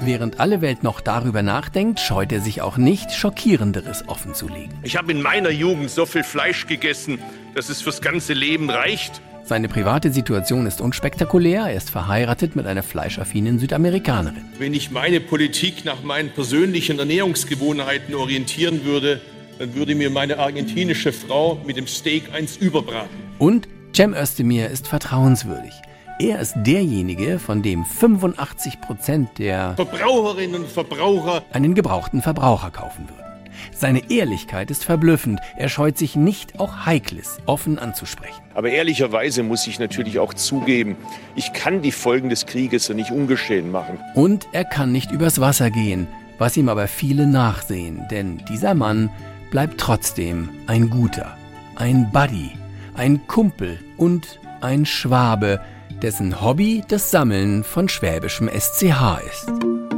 Speaker 6: Während alle Welt noch darüber nachdenkt, scheut er sich auch nicht, Schockierenderes offenzulegen.
Speaker 26: Ich habe in meiner Jugend so viel Fleisch gegessen, dass es fürs ganze Leben reicht.
Speaker 6: Seine private Situation ist unspektakulär. Er ist verheiratet mit einer fleischaffinen Südamerikanerin.
Speaker 26: Wenn ich meine Politik nach meinen persönlichen Ernährungsgewohnheiten orientieren würde, dann würde mir meine argentinische Frau mit dem Steak eins überbraten.
Speaker 6: Und Cem Özdemir ist vertrauenswürdig. Er ist derjenige, von dem 85 Prozent der
Speaker 26: Verbraucherinnen und Verbraucher
Speaker 6: einen gebrauchten Verbraucher kaufen würden. Seine Ehrlichkeit ist verblüffend. Er scheut sich nicht, auch Heikles offen anzusprechen.
Speaker 26: Aber ehrlicherweise muss ich natürlich auch zugeben, ich kann die Folgen des Krieges ja nicht ungeschehen machen.
Speaker 6: Und er kann nicht übers Wasser gehen, was ihm aber viele nachsehen, denn dieser Mann bleibt trotzdem ein guter, ein Buddy, ein Kumpel und ein Schwabe, dessen Hobby das Sammeln von schwäbischem SCH ist.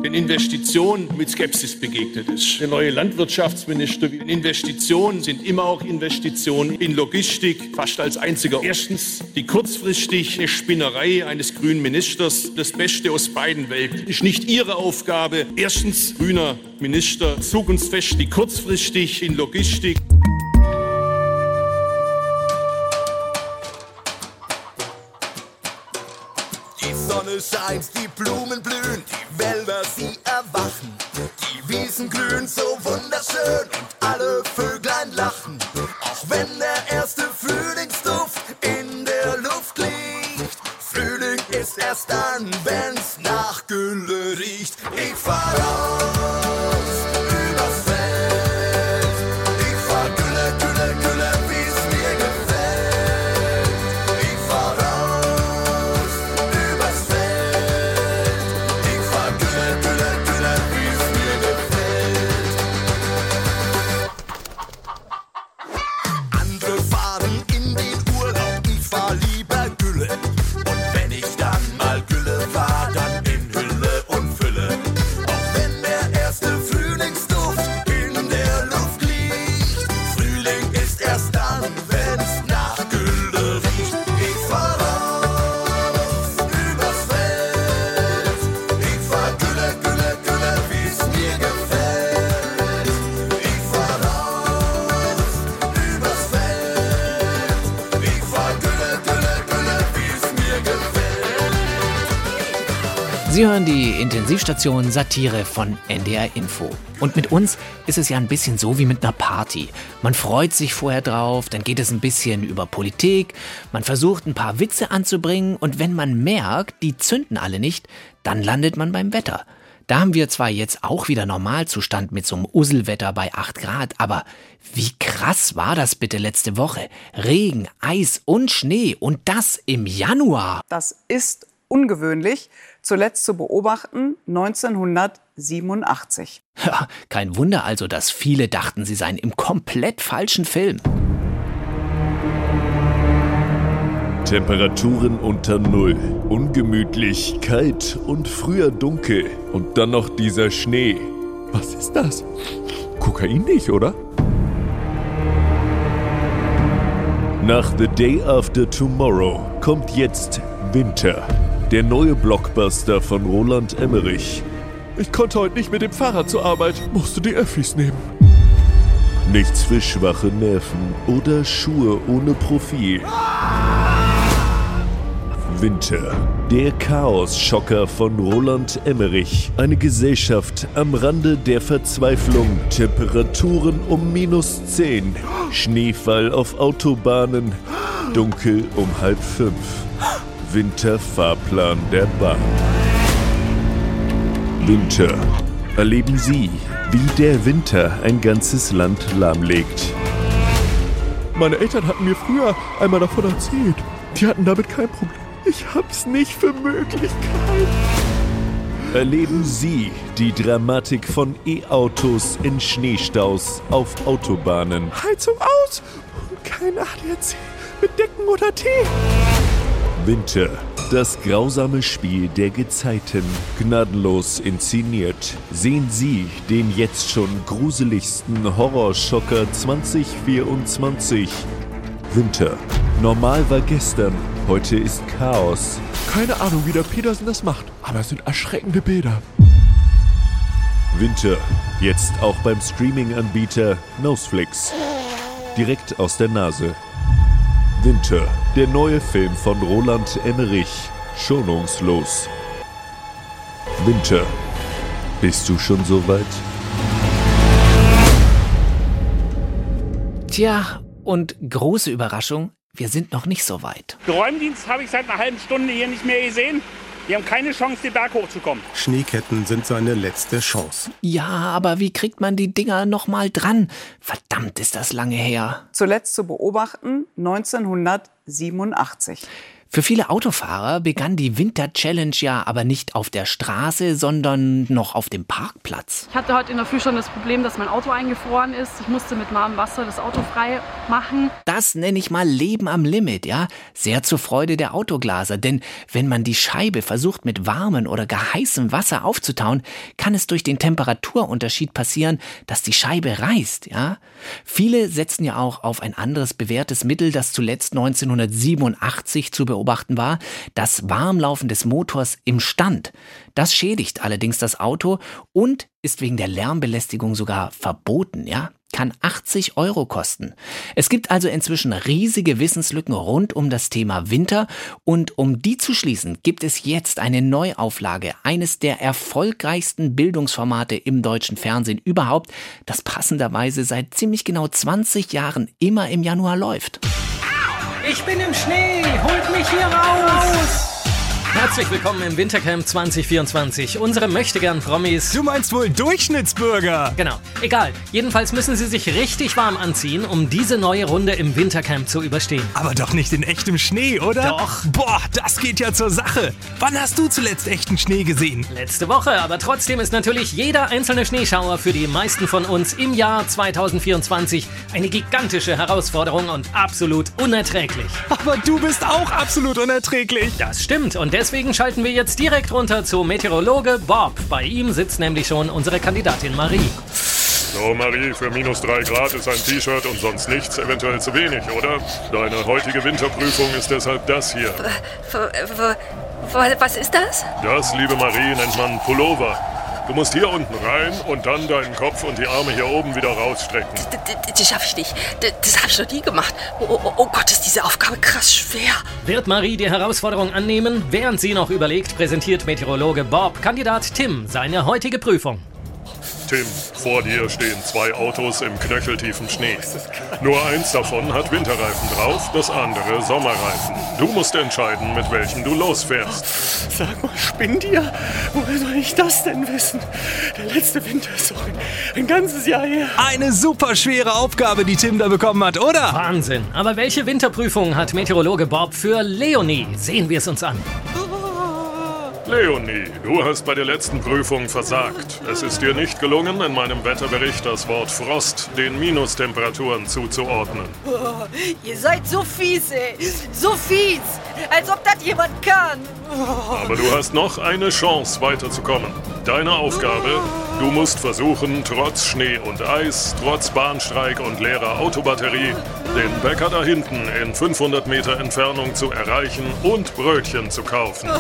Speaker 26: Den Investitionen mit Skepsis begegnet ist. Der neue Landwirtschaftsminister, Investitionen sind immer auch Investitionen in Logistik, fast als einziger. Erstens die kurzfristige Spinnerei eines grünen Ministers, das Beste aus beiden Welten. Ist nicht Ihre Aufgabe. Erstens, grüner Minister, zukunftsfest, die kurzfristig in Logistik.
Speaker 27: Sonne scheint, die Blumen blühen, die Wälder sie erwachen. Die Wiesen glühen so wunderschön und alle Vöglein lachen.
Speaker 3: Intensivstation Satire von NDR Info. Und mit uns ist es ja ein bisschen so wie mit einer Party. Man freut sich vorher drauf, dann geht es ein bisschen über Politik, man versucht ein paar Witze anzubringen und wenn man merkt, die zünden alle nicht, dann landet man beim Wetter. Da haben wir zwar jetzt auch wieder Normalzustand mit so einem Uselwetter bei 8 Grad, aber wie krass war das bitte letzte Woche? Regen, Eis und Schnee und das im Januar.
Speaker 28: Das ist ungewöhnlich, zuletzt zu beobachten 1987.
Speaker 3: Ja, kein Wunder also, dass viele dachten, sie seien im komplett falschen Film.
Speaker 1: Temperaturen unter Null, ungemütlich, kalt und früher dunkel. Und dann noch dieser Schnee. Was ist das? Kokain nicht, oder? Nach The Day After Tomorrow kommt jetzt Winter. Der neue Blockbuster von Roland Emmerich. Ich konnte heute nicht mit dem Fahrrad zur Arbeit, musste die Öffis nehmen. Nichts für schwache Nerven oder Schuhe ohne Profil.
Speaker 29: Winter. Der Chaos-Schocker von Roland Emmerich. Eine Gesellschaft am Rande der Verzweiflung. Temperaturen um minus 10. Schneefall auf Autobahnen. Dunkel um halb fünf. Winterfahrplan der Bahn. Winter. Erleben Sie, wie der Winter ein ganzes Land lahmlegt.
Speaker 1: Meine Eltern hatten mir früher einmal davon erzählt. Die hatten damit kein Problem. Ich hab's nicht für möglich gehalten.
Speaker 29: Erleben Sie die Dramatik von E-Autos in Schneestaus auf Autobahnen.
Speaker 1: Heizung aus und kein ADAC mit Decken oder Tee.
Speaker 29: Winter. Das grausame Spiel der Gezeiten. Gnadenlos inszeniert. Sehen Sie den jetzt schon gruseligsten Horrorschocker 2024. Winter. Normal war gestern, heute ist Chaos.
Speaker 1: Keine Ahnung, wie der Petersen das macht, aber es sind erschreckende Bilder.
Speaker 29: Winter. Jetzt auch beim Streaming-Anbieter Noseflix. Direkt aus der Nase. Winter. Der neue Film von Roland Emmerich. Schonungslos. Winter. Bist du schon so weit?
Speaker 3: Tja, und große Überraschung, wir sind noch nicht so weit.
Speaker 30: Räumdienst habe ich seit einer halben Stunde hier nicht mehr gesehen. Die haben keine Chance, den Berg hochzukommen.
Speaker 31: Schneeketten sind seine letzte Chance.
Speaker 3: Ja, aber wie kriegt man die Dinger noch mal dran? Verdammt, ist das lange her.
Speaker 28: Zuletzt zu beobachten 1987.
Speaker 3: Für viele Autofahrer begann die Winter-Challenge ja aber nicht auf der Straße, sondern noch auf dem Parkplatz.
Speaker 32: Ich hatte heute in der Früh schon das Problem, dass mein Auto eingefroren ist. Ich musste mit warmem Wasser das Auto frei machen.
Speaker 3: Das nenne ich mal Leben am Limit, ja? Sehr zur Freude der Autoglaser, denn wenn man die Scheibe versucht mit warmem oder gar heißem Wasser aufzutauen, kann es durch den Temperaturunterschied passieren, dass die Scheibe reißt, ja? Viele setzen ja auch auf ein anderes bewährtes Mittel, das zuletzt 1987 zu beobachten war, das Warmlaufen des Motors im Stand. Das schädigt allerdings das Auto und ist wegen der Lärmbelästigung sogar verboten, ja? Kann 80 Euro kosten. Es gibt also inzwischen riesige Wissenslücken rund um das Thema Winter und um die zu schließen, gibt es jetzt eine Neuauflage eines der erfolgreichsten Bildungsformate im deutschen Fernsehen überhaupt, das passenderweise seit ziemlich genau 20 Jahren immer im Januar läuft.
Speaker 33: Ich bin im Schnee! Holt mich hier raus!
Speaker 34: Herzlich willkommen im Wintercamp 2024. Unsere möchtegern Promis.
Speaker 35: Du meinst wohl Durchschnittsbürger?
Speaker 34: Genau. Egal. Jedenfalls müssen sie sich richtig warm anziehen, um diese neue Runde im Wintercamp zu überstehen.
Speaker 35: Aber doch nicht in echtem Schnee, oder?
Speaker 34: Doch.
Speaker 35: Boah, das geht ja zur Sache. Wann hast du zuletzt echten Schnee gesehen?
Speaker 34: Letzte Woche, aber trotzdem ist natürlich jeder einzelne Schneeschauer für die meisten von uns im Jahr 2024 eine gigantische Herausforderung und absolut unerträglich.
Speaker 35: Aber du bist auch absolut unerträglich.
Speaker 34: Das stimmt und deswegen schalten wir jetzt direkt runter zu Meteorologe Bob. Bei ihm sitzt nämlich schon unsere Kandidatin Marie.
Speaker 36: So, Marie, für minus drei Grad ist ein T-Shirt und sonst nichts eventuell zu wenig, oder? Deine heutige Winterprüfung ist deshalb das hier.
Speaker 37: Was ist das?
Speaker 36: Das, liebe Marie, nennt man Pullover. Du musst hier unten rein und dann deinen Kopf und die Arme hier oben wieder rausstrecken.
Speaker 37: Das schaffe ich nicht. Das, habe ich noch nie gemacht. Oh, oh, oh Gott, ist diese Aufgabe krass schwer.
Speaker 34: Wird Marie die Herausforderung annehmen? Während sie noch überlegt, präsentiert Meteorologe Bob Kandidat Tim seine heutige Prüfung.
Speaker 36: Tim, vor dir stehen zwei Autos im knöcheltiefen Schnee. Nur eins davon hat Winterreifen drauf, das andere Sommerreifen. Du musst entscheiden, mit welchem du losfährst.
Speaker 21: Sag mal, spinnt ihr? Woher soll ich das denn wissen? Der letzte Winter ist doch ein, ein ganzes Jahr her.
Speaker 35: Eine super schwere Aufgabe, die Tim da bekommen hat, oder?
Speaker 34: Wahnsinn. Aber welche Winterprüfung hat Meteorologe Bob für Leonie? Sehen wir es uns an.
Speaker 36: Leonie, du hast bei der letzten Prüfung versagt. Es ist dir nicht gelungen, in meinem Wetterbericht das Wort Frost den Minustemperaturen zuzuordnen.
Speaker 37: Oh, ihr seid so fies, ey. So fies. Als ob das jemand kann. Oh.
Speaker 36: Aber du hast noch eine Chance, weiterzukommen. Deine Aufgabe? Du musst versuchen, trotz Schnee und Eis, trotz Bahnstreik und leerer Autobatterie, den Bäcker da hinten in 500 Meter Entfernung zu erreichen und Brötchen zu kaufen.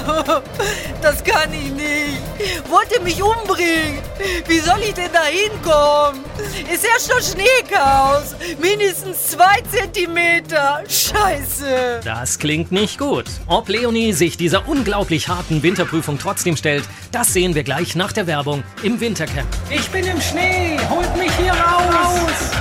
Speaker 38: Das kann ich nicht. Wollt ihr mich umbringen? Wie soll ich denn da hinkommen? Ist ja schon Schneechaos. Mindestens zwei Zentimeter. Scheiße.
Speaker 34: Das klingt nicht gut. Ob Leonie sich dieser unglaublich harten Winterprüfung trotzdem stellt, das sehen wir gleich nach der Werbung im Wintercamp.
Speaker 33: Ich bin im Schnee, holt mich hier raus!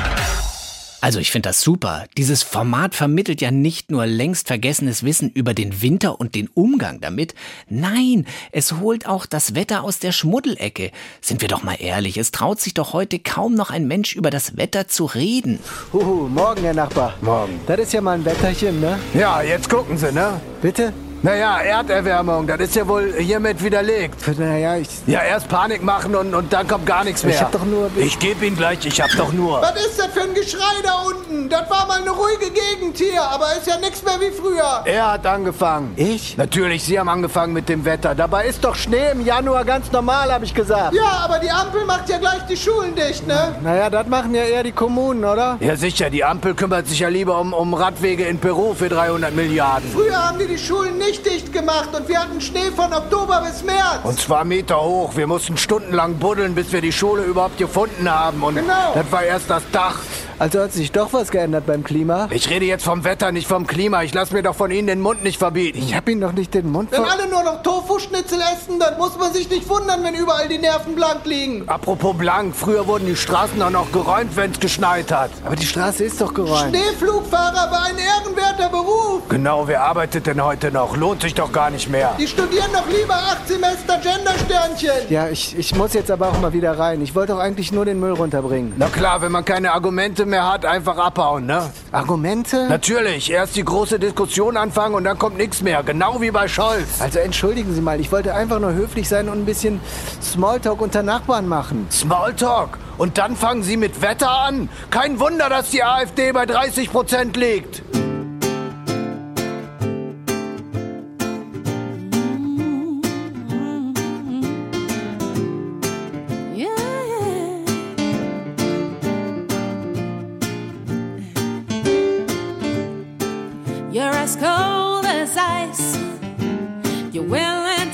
Speaker 3: Also ich finde das super. Dieses Format vermittelt ja nicht nur längst vergessenes Wissen über den Winter und den Umgang damit. Nein, es holt auch das Wetter aus der Schmuddelecke. Sind wir doch mal ehrlich, es traut sich doch heute kaum noch ein Mensch über das Wetter zu reden.
Speaker 39: Huhu, morgen, Herr Nachbar.
Speaker 40: Morgen.
Speaker 39: Das ist ja mal ein Wetterchen, ne?
Speaker 40: Ja, jetzt gucken Sie, ne?
Speaker 39: Bitte?
Speaker 40: Naja, Erderwärmung, das ist ja wohl hiermit widerlegt.
Speaker 39: Naja, ich...
Speaker 40: Ja, erst Panik machen und, und dann kommt gar nichts mehr.
Speaker 39: Ich hab doch nur...
Speaker 40: Ich gebe Ihnen gleich, ich hab doch nur...
Speaker 41: Was ist das für ein Geschrei da unten? Das war mal eine ruhige Gegend hier, aber ist ja nichts mehr wie früher.
Speaker 40: Er hat angefangen.
Speaker 39: Ich?
Speaker 40: Natürlich, Sie haben angefangen mit dem Wetter. Dabei ist doch Schnee im Januar ganz normal, habe ich gesagt.
Speaker 41: Ja, aber die Ampel macht ja gleich die Schulen dicht, ne?
Speaker 39: Naja, das machen ja eher die Kommunen, oder?
Speaker 40: Ja, sicher. Die Ampel kümmert sich ja lieber um, um Radwege in Peru für 300 Milliarden.
Speaker 41: Früher haben die die Schulen nicht dicht gemacht und wir hatten Schnee von Oktober bis März.
Speaker 40: Und zwar Meter hoch. Wir mussten stundenlang buddeln, bis wir die Schule überhaupt gefunden haben. Und
Speaker 41: Genau.
Speaker 40: das war erst das Dach.
Speaker 39: Also hat sich doch was geändert beim Klima?
Speaker 40: Ich rede jetzt vom Wetter, nicht vom Klima. Ich lasse mir doch von Ihnen den Mund nicht verbieten.
Speaker 39: Ich hab Ihnen doch nicht den Mund
Speaker 41: Wenn
Speaker 39: ver...
Speaker 41: alle nur noch Tofu-Schnitzel essen, dann muss man sich nicht wundern, wenn überall die Nerven blank liegen.
Speaker 40: Apropos blank, früher wurden die Straßen auch noch geräumt, wenn es geschneit hat.
Speaker 39: Aber die Straße ist doch geräumt.
Speaker 41: Schneeflugfahrer war ein ehrenwerter Beruf.
Speaker 40: Genau, wer arbeitet denn heute noch? Lohnt sich doch gar nicht mehr.
Speaker 41: Die studieren doch lieber acht Semester Gendersternchen.
Speaker 39: Ja, ich, ich muss jetzt aber auch mal wieder rein. Ich wollte doch eigentlich nur den Müll runterbringen.
Speaker 40: Na klar, wenn man keine Argumente mehr hat, einfach abhauen, ne?
Speaker 39: Argumente?
Speaker 40: Natürlich, erst die große Diskussion anfangen und dann kommt nichts mehr. Genau wie bei Scholz.
Speaker 39: Also entschuldigen Sie mal, ich wollte einfach nur höflich sein und ein bisschen Smalltalk unter Nachbarn machen.
Speaker 40: Smalltalk. Und dann fangen Sie mit Wetter an. Kein Wunder, dass die AfD bei 30 Prozent liegt.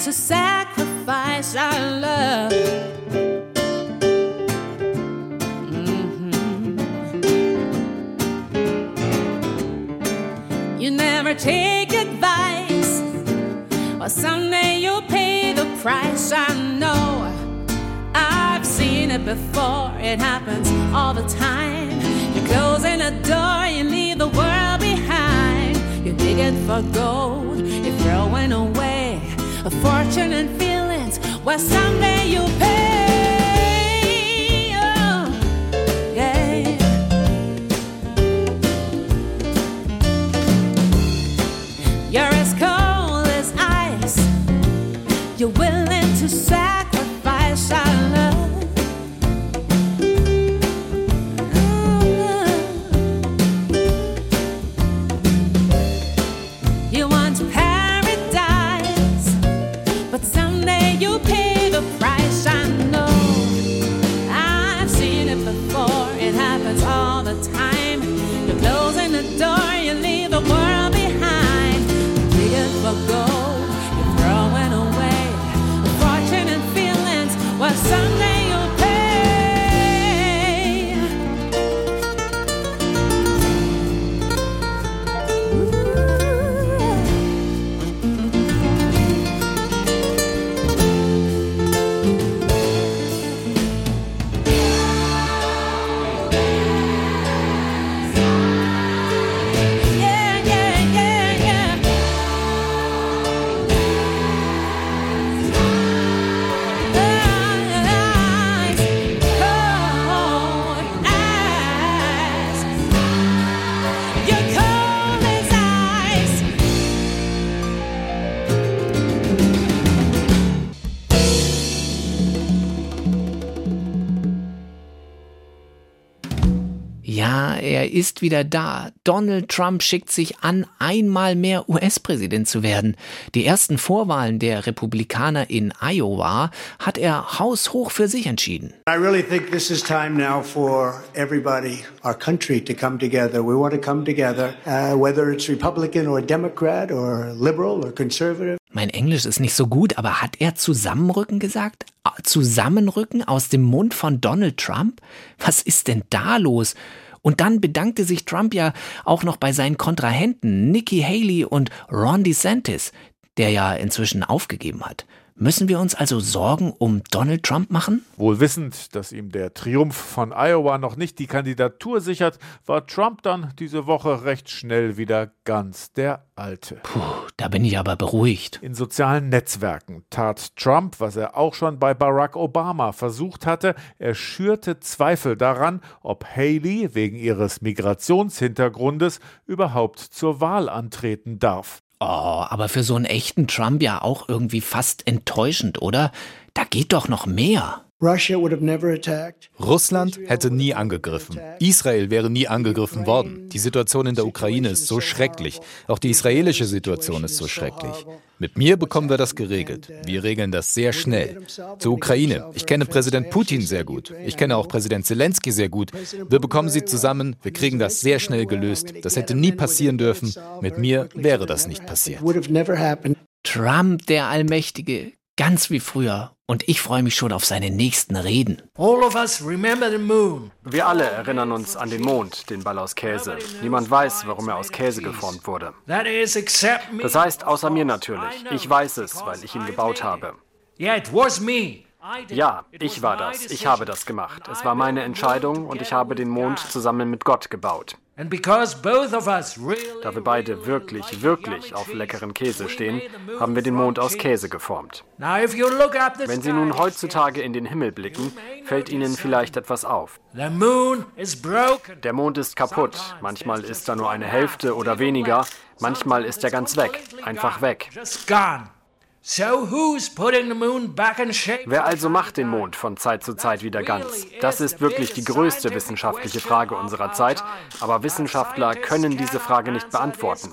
Speaker 42: To sacrifice our love. Mhm. You never take advice. Well, someday you'll pay the price. I know. I've seen it before. It happens all the time. You're closing a door, you leave the world behind. You're digging for gold, you're throwing away a fortune and feelings. Well, someday you'll pay. Oh, yeah. You're as cold as ice. You're willing to sacrifice our love.
Speaker 3: Er ist wieder da. Donald Trump schickt sich an, einmal mehr US-Präsident zu werden. Die ersten Vorwahlen der Republikaner in Iowa hat er haushoch für sich entschieden.
Speaker 43: I really think this is time now for everybody, our country, to come together. We want to come together, uh, whether it's Republican or Democrat or liberal or conservative.
Speaker 3: Mein Englisch ist nicht so gut, aber hat er Zusammenrücken gesagt? Zusammenrücken aus dem Mund von Donald Trump? Was ist denn da los? Und dann bedankte sich Trump ja auch noch bei seinen Kontrahenten Nikki Haley und Ron DeSantis, der ja inzwischen aufgegeben hat. Müssen wir uns also Sorgen um Donald Trump machen?
Speaker 44: Wohl wissend, dass ihm der Triumph von Iowa noch nicht die Kandidatur sichert, war Trump dann diese Woche recht schnell wieder ganz der Alte.
Speaker 3: Puh, da bin ich aber beruhigt.
Speaker 44: In sozialen Netzwerken tat Trump, was er auch schon bei Barack Obama versucht hatte, er schürte Zweifel daran, ob Haley wegen ihres Migrationshintergrundes überhaupt zur Wahl antreten darf.
Speaker 3: Oh, aber für so einen echten Trump ja auch irgendwie fast enttäuschend, oder? Da geht doch noch mehr.
Speaker 45: Russland hätte nie angegriffen. Israel wäre nie angegriffen worden. Die Situation in der Ukraine ist so schrecklich. Auch die israelische Situation ist so schrecklich. Mit mir bekommen wir das geregelt. Wir regeln das sehr schnell. Zur Ukraine. Ich kenne Präsident Putin sehr gut. Ich kenne auch Präsident Zelensky sehr gut. Wir bekommen sie zusammen. Wir kriegen das sehr schnell gelöst. Das hätte nie passieren dürfen. Mit mir wäre das nicht passiert.
Speaker 3: Trump, der Allmächtige, ganz wie früher. Und ich freue mich schon auf seine nächsten Reden.
Speaker 46: Wir alle erinnern uns an den Mond, den Ball aus Käse. Niemand weiß, warum er aus Käse geformt wurde. Das heißt, außer mir natürlich. Ich weiß es, weil ich ihn gebaut habe. Ja, ich war das. Ich habe das gemacht. Es war meine Entscheidung und ich habe den Mond zusammen mit Gott gebaut. Da wir beide wirklich, wirklich auf leckeren Käse stehen, haben wir den Mond aus Käse geformt. Wenn Sie nun heutzutage in den Himmel blicken, fällt Ihnen vielleicht etwas auf. Der Mond ist kaputt. Manchmal ist da nur eine Hälfte oder weniger. Manchmal ist er ganz weg. Einfach weg. Wer also macht den Mond von Zeit zu Zeit wieder ganz? Das ist wirklich die größte wissenschaftliche Frage unserer Zeit, aber Wissenschaftler können diese Frage nicht beantworten.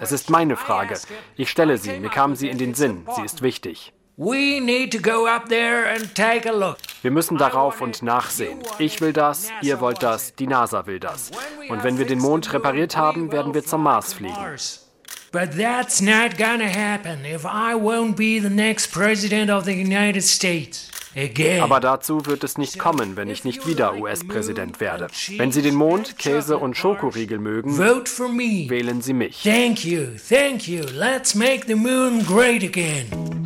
Speaker 46: Es ist meine Frage. Ich stelle sie, mir kam sie in den Sinn, sie ist wichtig. Wir müssen darauf und nachsehen. Ich will das, ihr wollt das, die NASA will das. Und wenn wir den Mond repariert haben, werden wir zum Mars fliegen. But that's not gonna happen if I won't be the next president of the United States. Again. Aber dazu wird es nicht kommen, wenn ich nicht wieder US-Präsident werde. Wenn Sie den Mond, Käse und Schokoriegel mögen, wählen Sie mich.
Speaker 47: Thank you, thank you. Let's make the moon great again.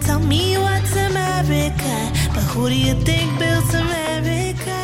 Speaker 48: Tell me what's America, but who do you think built America?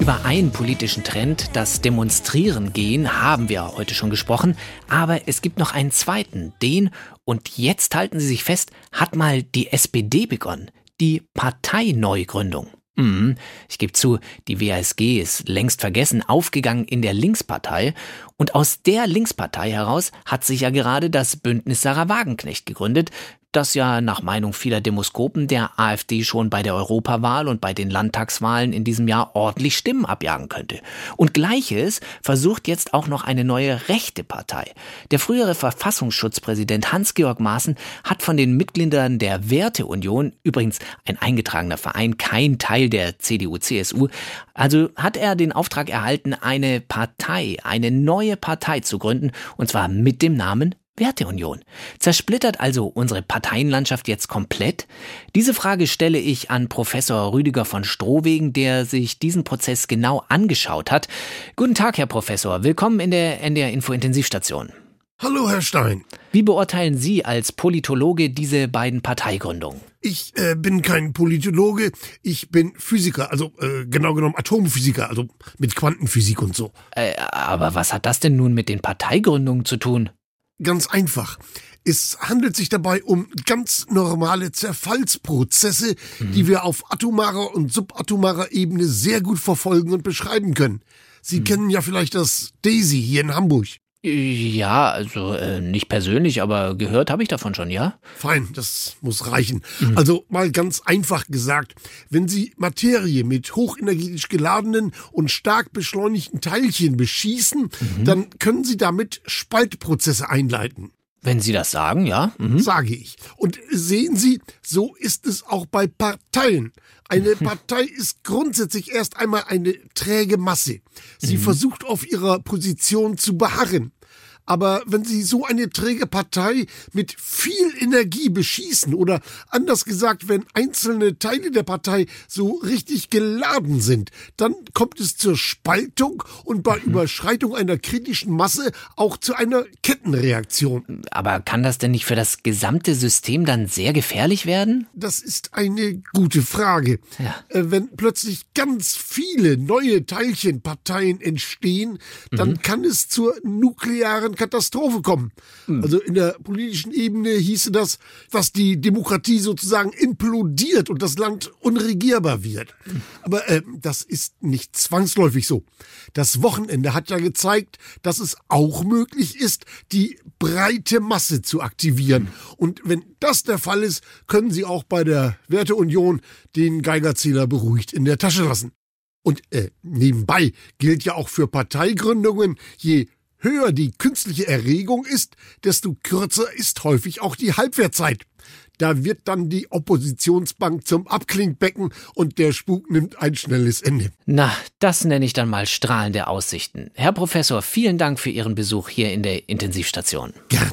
Speaker 3: Über einen politischen Trend, das Demonstrieren gehen, haben wir heute schon gesprochen, aber es gibt noch einen zweiten, den, und jetzt halten Sie sich fest, hat mal die SPD begonnen, die Parteineugründung. Mhm. Ich gebe zu, die WASG ist längst vergessen, aufgegangen in der Linkspartei. Und aus der Linkspartei heraus hat sich ja gerade das Bündnis Sarah Wagenknecht gegründet, das ja nach Meinung vieler Demoskopen der AfD schon bei der Europawahl und bei den Landtagswahlen in diesem Jahr ordentlich Stimmen abjagen könnte. Und gleiches versucht jetzt auch noch eine neue rechte Partei. Der frühere Verfassungsschutzpräsident Hans-Georg Maaßen hat von den Mitgliedern der Werteunion, übrigens ein eingetragener Verein, kein Teil der CDU-CSU, also hat er den Auftrag erhalten, eine Partei, eine neue Partei zu gründen, und zwar mit dem Namen Werteunion. Zersplittert also unsere Parteienlandschaft jetzt komplett? Diese Frage stelle ich an Professor Rüdiger von Strohwegen, der sich diesen Prozess genau angeschaut hat. Guten Tag, Herr Professor. Willkommen in der NDR Info Intensivstation.
Speaker 25: Hallo, Herr Stein.
Speaker 3: Wie beurteilen Sie als Politologe diese beiden Parteigründungen?
Speaker 25: Ich äh, bin kein Politologe, ich bin Physiker, also äh, genau genommen Atomphysiker, also mit Quantenphysik und so.
Speaker 3: Äh, aber was hat das denn nun mit den Parteigründungen zu tun?
Speaker 25: Ganz einfach. Es handelt sich dabei um ganz normale Zerfallsprozesse, mhm. die wir auf atomarer und subatomarer Ebene sehr gut verfolgen und beschreiben können. Sie mhm. kennen ja vielleicht das Daisy hier in Hamburg.
Speaker 3: Ja, also äh, nicht persönlich, aber gehört habe ich davon schon, ja?
Speaker 25: Fein, das muss reichen. Mhm. Also mal ganz einfach gesagt, wenn Sie Materie mit hochenergetisch geladenen und stark beschleunigten Teilchen beschießen, mhm. dann können Sie damit Spaltprozesse einleiten.
Speaker 3: Wenn Sie das sagen, ja. Mhm.
Speaker 25: Sage ich. Und sehen Sie, so ist es auch bei Parteien. Eine Partei ist grundsätzlich erst einmal eine träge Masse. Sie mhm. versucht auf ihrer Position zu beharren. Aber wenn Sie so eine träge Partei mit viel Energie beschießen oder anders gesagt, wenn einzelne Teile der Partei so richtig geladen sind, dann kommt es zur Spaltung und bei mhm. Überschreitung einer kritischen Masse auch zu einer Kettenreaktion.
Speaker 3: Aber kann das denn nicht für das gesamte System dann sehr gefährlich werden?
Speaker 25: Das ist eine gute Frage. Ja. Äh, wenn plötzlich ganz viele neue Teilchenparteien entstehen, dann mhm. kann es zur nuklearen Katastrophe kommen. Mhm. Also in der politischen Ebene hieße das, dass die Demokratie sozusagen implodiert und das Land unregierbar wird. Mhm. Aber äh, das ist nicht zwangsläufig so. Das Wochenende hat ja gezeigt, dass es auch möglich ist, die breite Masse zu aktivieren. Mhm. Und wenn das der Fall ist, können Sie auch bei der Werteunion den Geigerzähler beruhigt in der Tasche lassen. Und äh, nebenbei gilt ja auch für Parteigründungen, je höher die künstliche Erregung ist, desto kürzer ist häufig auch die Halbwertzeit. Da wird dann die Oppositionsbank zum Abklingbecken und der Spuk nimmt ein schnelles Ende.
Speaker 3: Na, das nenne ich dann mal strahlende Aussichten. Herr Professor, vielen Dank für Ihren Besuch hier in der Intensivstation.
Speaker 25: Gern.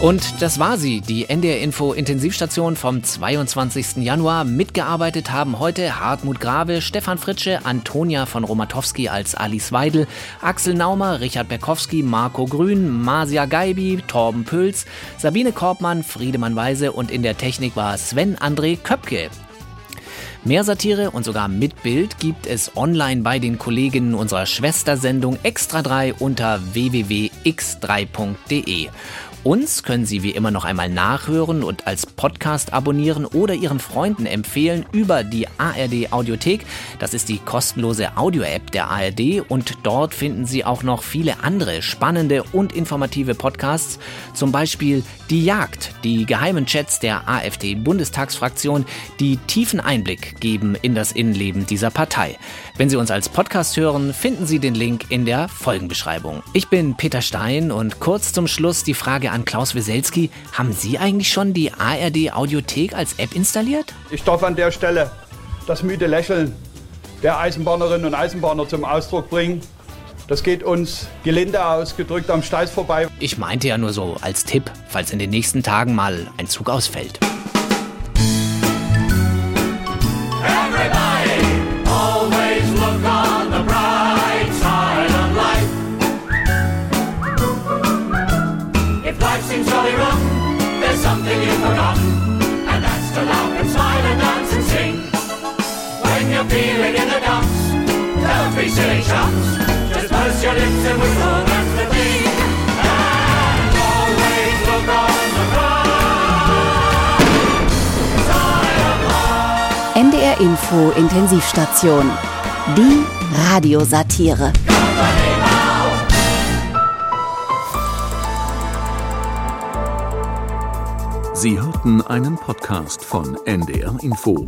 Speaker 3: Und das war sie, die NDR Info Intensivstation vom 22. Januar. Mitgearbeitet haben heute Hartmut Grave, Stefan Fritsche, Antonia von Romatowski als Alice Weidel, Axel Naumer, Richard Berkowski, Marco Grün, Marcia Geibi, Torben Püls, Sabine Korbmann, Friedemann Weise und in der Technik war Sven André Köpke. Mehr Satire und sogar mit Bild gibt es online bei den Kolleginnen unserer Schwestersendung Extra 3 unter www.x3.de. Uns können Sie wie immer noch einmal nachhören und als Podcast abonnieren oder Ihren Freunden empfehlen über die ARD Audiothek. Das ist die kostenlose Audio-App der ARD und dort finden Sie auch noch viele andere spannende und informative Podcasts, zum Beispiel Die Jagd, die geheimen Chats der AfD-Bundestagsfraktion, die tiefen Einblick geben in das Innenleben dieser Partei. Wenn Sie uns als Podcast hören, finden Sie den Link in der Folgenbeschreibung. Ich bin Peter Stein und kurz zum Schluss die Frage an Klaus Weselski. Haben Sie eigentlich schon die ARD Audiothek als App installiert?
Speaker 49: Ich darf an der Stelle das müde Lächeln der Eisenbahnerinnen und Eisenbahner zum Ausdruck bringen. Das geht uns gelinde ausgedrückt am Steiß vorbei.
Speaker 3: Ich meinte ja nur so als Tipp, falls in den nächsten Tagen mal ein Zug ausfällt. Feeling in the dumps. Don't be silly chumps. Just purse your lips and whistle, that's the thing. And always look on the NDR Info Intensivstation. Die Radiosatire.
Speaker 50: Sie hörten einen Podcast von NDR Info.